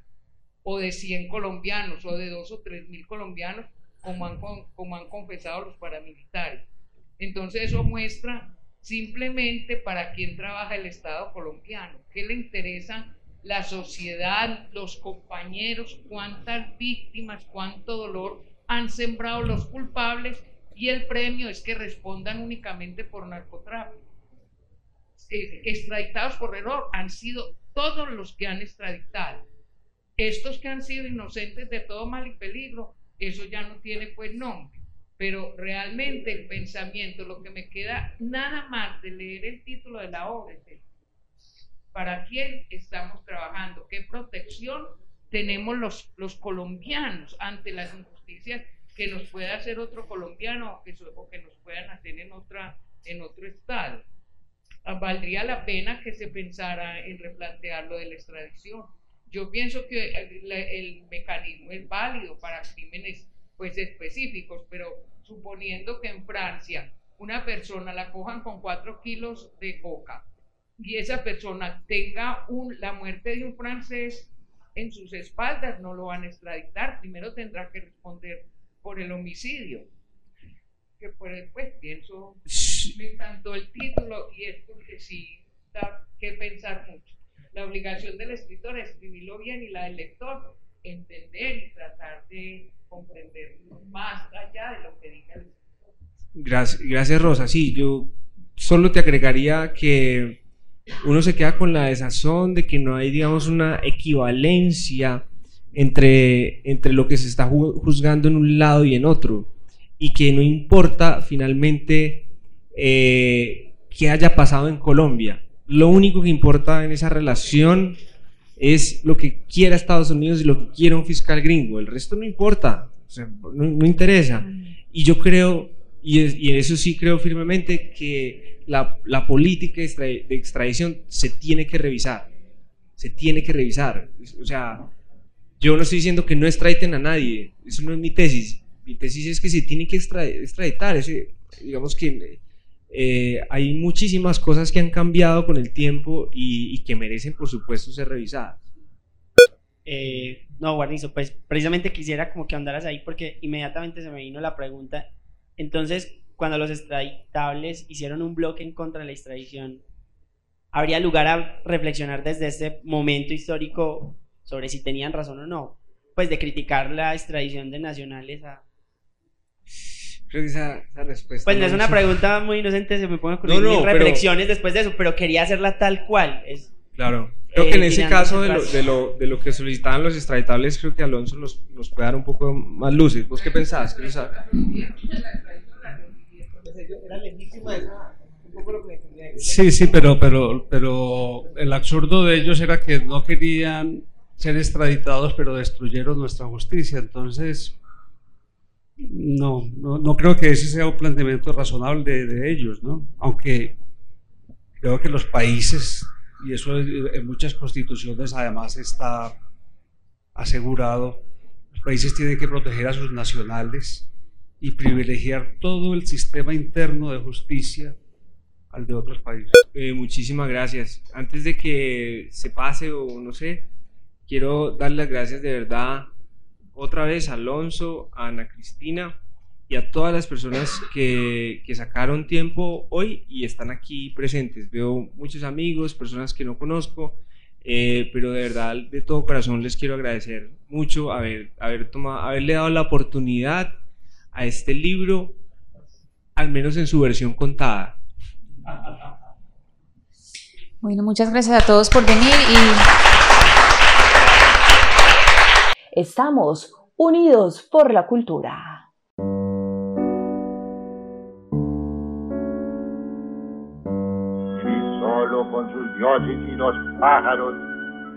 O de 100 colombianos, o de 2 o 3 mil colombianos, como han, como han confesado los paramilitares. Entonces eso muestra simplemente para quién trabaja el Estado colombiano, qué le interesa la sociedad, los compañeros, cuántas víctimas, cuánto dolor han sembrado los culpables y el premio es que respondan únicamente por narcotráfico. Eh, extraditados por error han sido todos los que han extraditado. Estos que han sido inocentes de todo mal y peligro, eso ya no tiene pues nombre. Pero realmente el pensamiento, lo que me queda nada más de leer el título de la obra es ¿Para quién estamos trabajando? ¿Qué protección tenemos los, los colombianos ante las injusticias que nos pueda hacer otro colombiano o que, que nos puedan hacer en, otra, en otro estado? Ah, valdría la pena que se pensara en replantear lo de la extradición. Yo pienso que el, el mecanismo es válido para crímenes pues específicos, pero suponiendo que en Francia una persona la cojan con cuatro kilos de coca y esa persona tenga un, la muerte de un francés en sus espaldas, no lo van a extraditar, primero tendrá que responder por el homicidio. Que pues, pues pienso, me encantó el título y es porque sí da que pensar mucho. La obligación del escritor es escribirlo bien y la del lector entender y tratar de comprender más allá de lo que diga el Gracias, gracias Rosa. Sí, yo solo te agregaría que uno se queda con la desazón de que no hay, digamos, una equivalencia entre, entre lo que se está juzgando en un lado y en otro, y que no importa finalmente eh, qué haya pasado en Colombia. Lo único que importa en esa relación es lo que quiera Estados Unidos y lo que quiera un fiscal gringo. El resto no importa, no, interesa. Y yo creo, y, en eso sí creo firmemente, que la, la política de extradición se tiene que revisar. Se tiene que revisar. O sea, yo no estoy diciendo que no extraditen a nadie, eso no es mi tesis. Mi tesis es que se tiene que extraditar. digamos que eh, hay muchísimas cosas que han cambiado con el tiempo y, que merecen, por supuesto, ser revisadas. Eh, no, Guarnizo, pues precisamente quisiera como que andaras ahí porque inmediatamente se me vino la pregunta. Entonces, cuando los extraditables hicieron un bloque en contra de la extradición, ¿habría lugar a reflexionar desde ese momento histórico sobre si tenían razón o no? Pues de criticar la extradición de nacionales a, esa, respuesta. Pues no, es una pregunta muy inocente, se me pone a ocurrir reflexiones después de eso, pero quería hacerla tal cual. Es, claro. Creo que en ese caso de lo, de, lo, de lo, que solicitaban los extraditables, creo que Alonso nos, nos puede dar un poco más luces. ¿Vos qué pensabas? ¿Qué Sí, sí, pero, pero, pero el absurdo de ellos era que no querían ser extraditados, pero destruyeron nuestra justicia. Entonces, no, no, creo que ese sea un planteamiento razonable de, ellos, ¿no? Aunque creo que los países, y eso en muchas constituciones además está asegurado, los países tienen que proteger a sus nacionales y privilegiar todo el sistema interno de justicia al de otros países. Eh, muchísimas gracias. Antes de que se pase o no sé, quiero dar las gracias de verdad otra vez a Alonso, a Ana Cristina y a todas las personas que, que, sacaron tiempo hoy y están aquí presentes. Veo muchos amigos, personas que no conozco, eh, pero de verdad, de todo corazón les quiero agradecer mucho haber, haber tomado, haberle dado la oportunidad a este libro, al menos en su versión contada. Bueno, muchas gracias a todos por venir y... Estamos unidos por la cultura. Y solo con sus dioses y los pájaros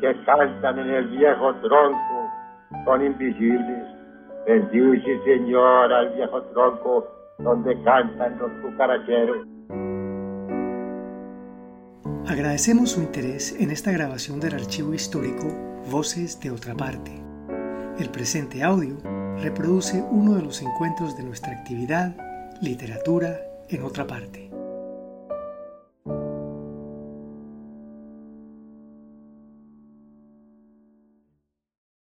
que cantan en el viejo tronco son invisibles. Bendice, Señor, al viejo tronco donde cantan los cucaracheros. Agradecemos su interés en esta grabación del archivo histórico Voces de otra parte. El presente audio reproduce uno de los encuentros de nuestra actividad Literatura en otra parte.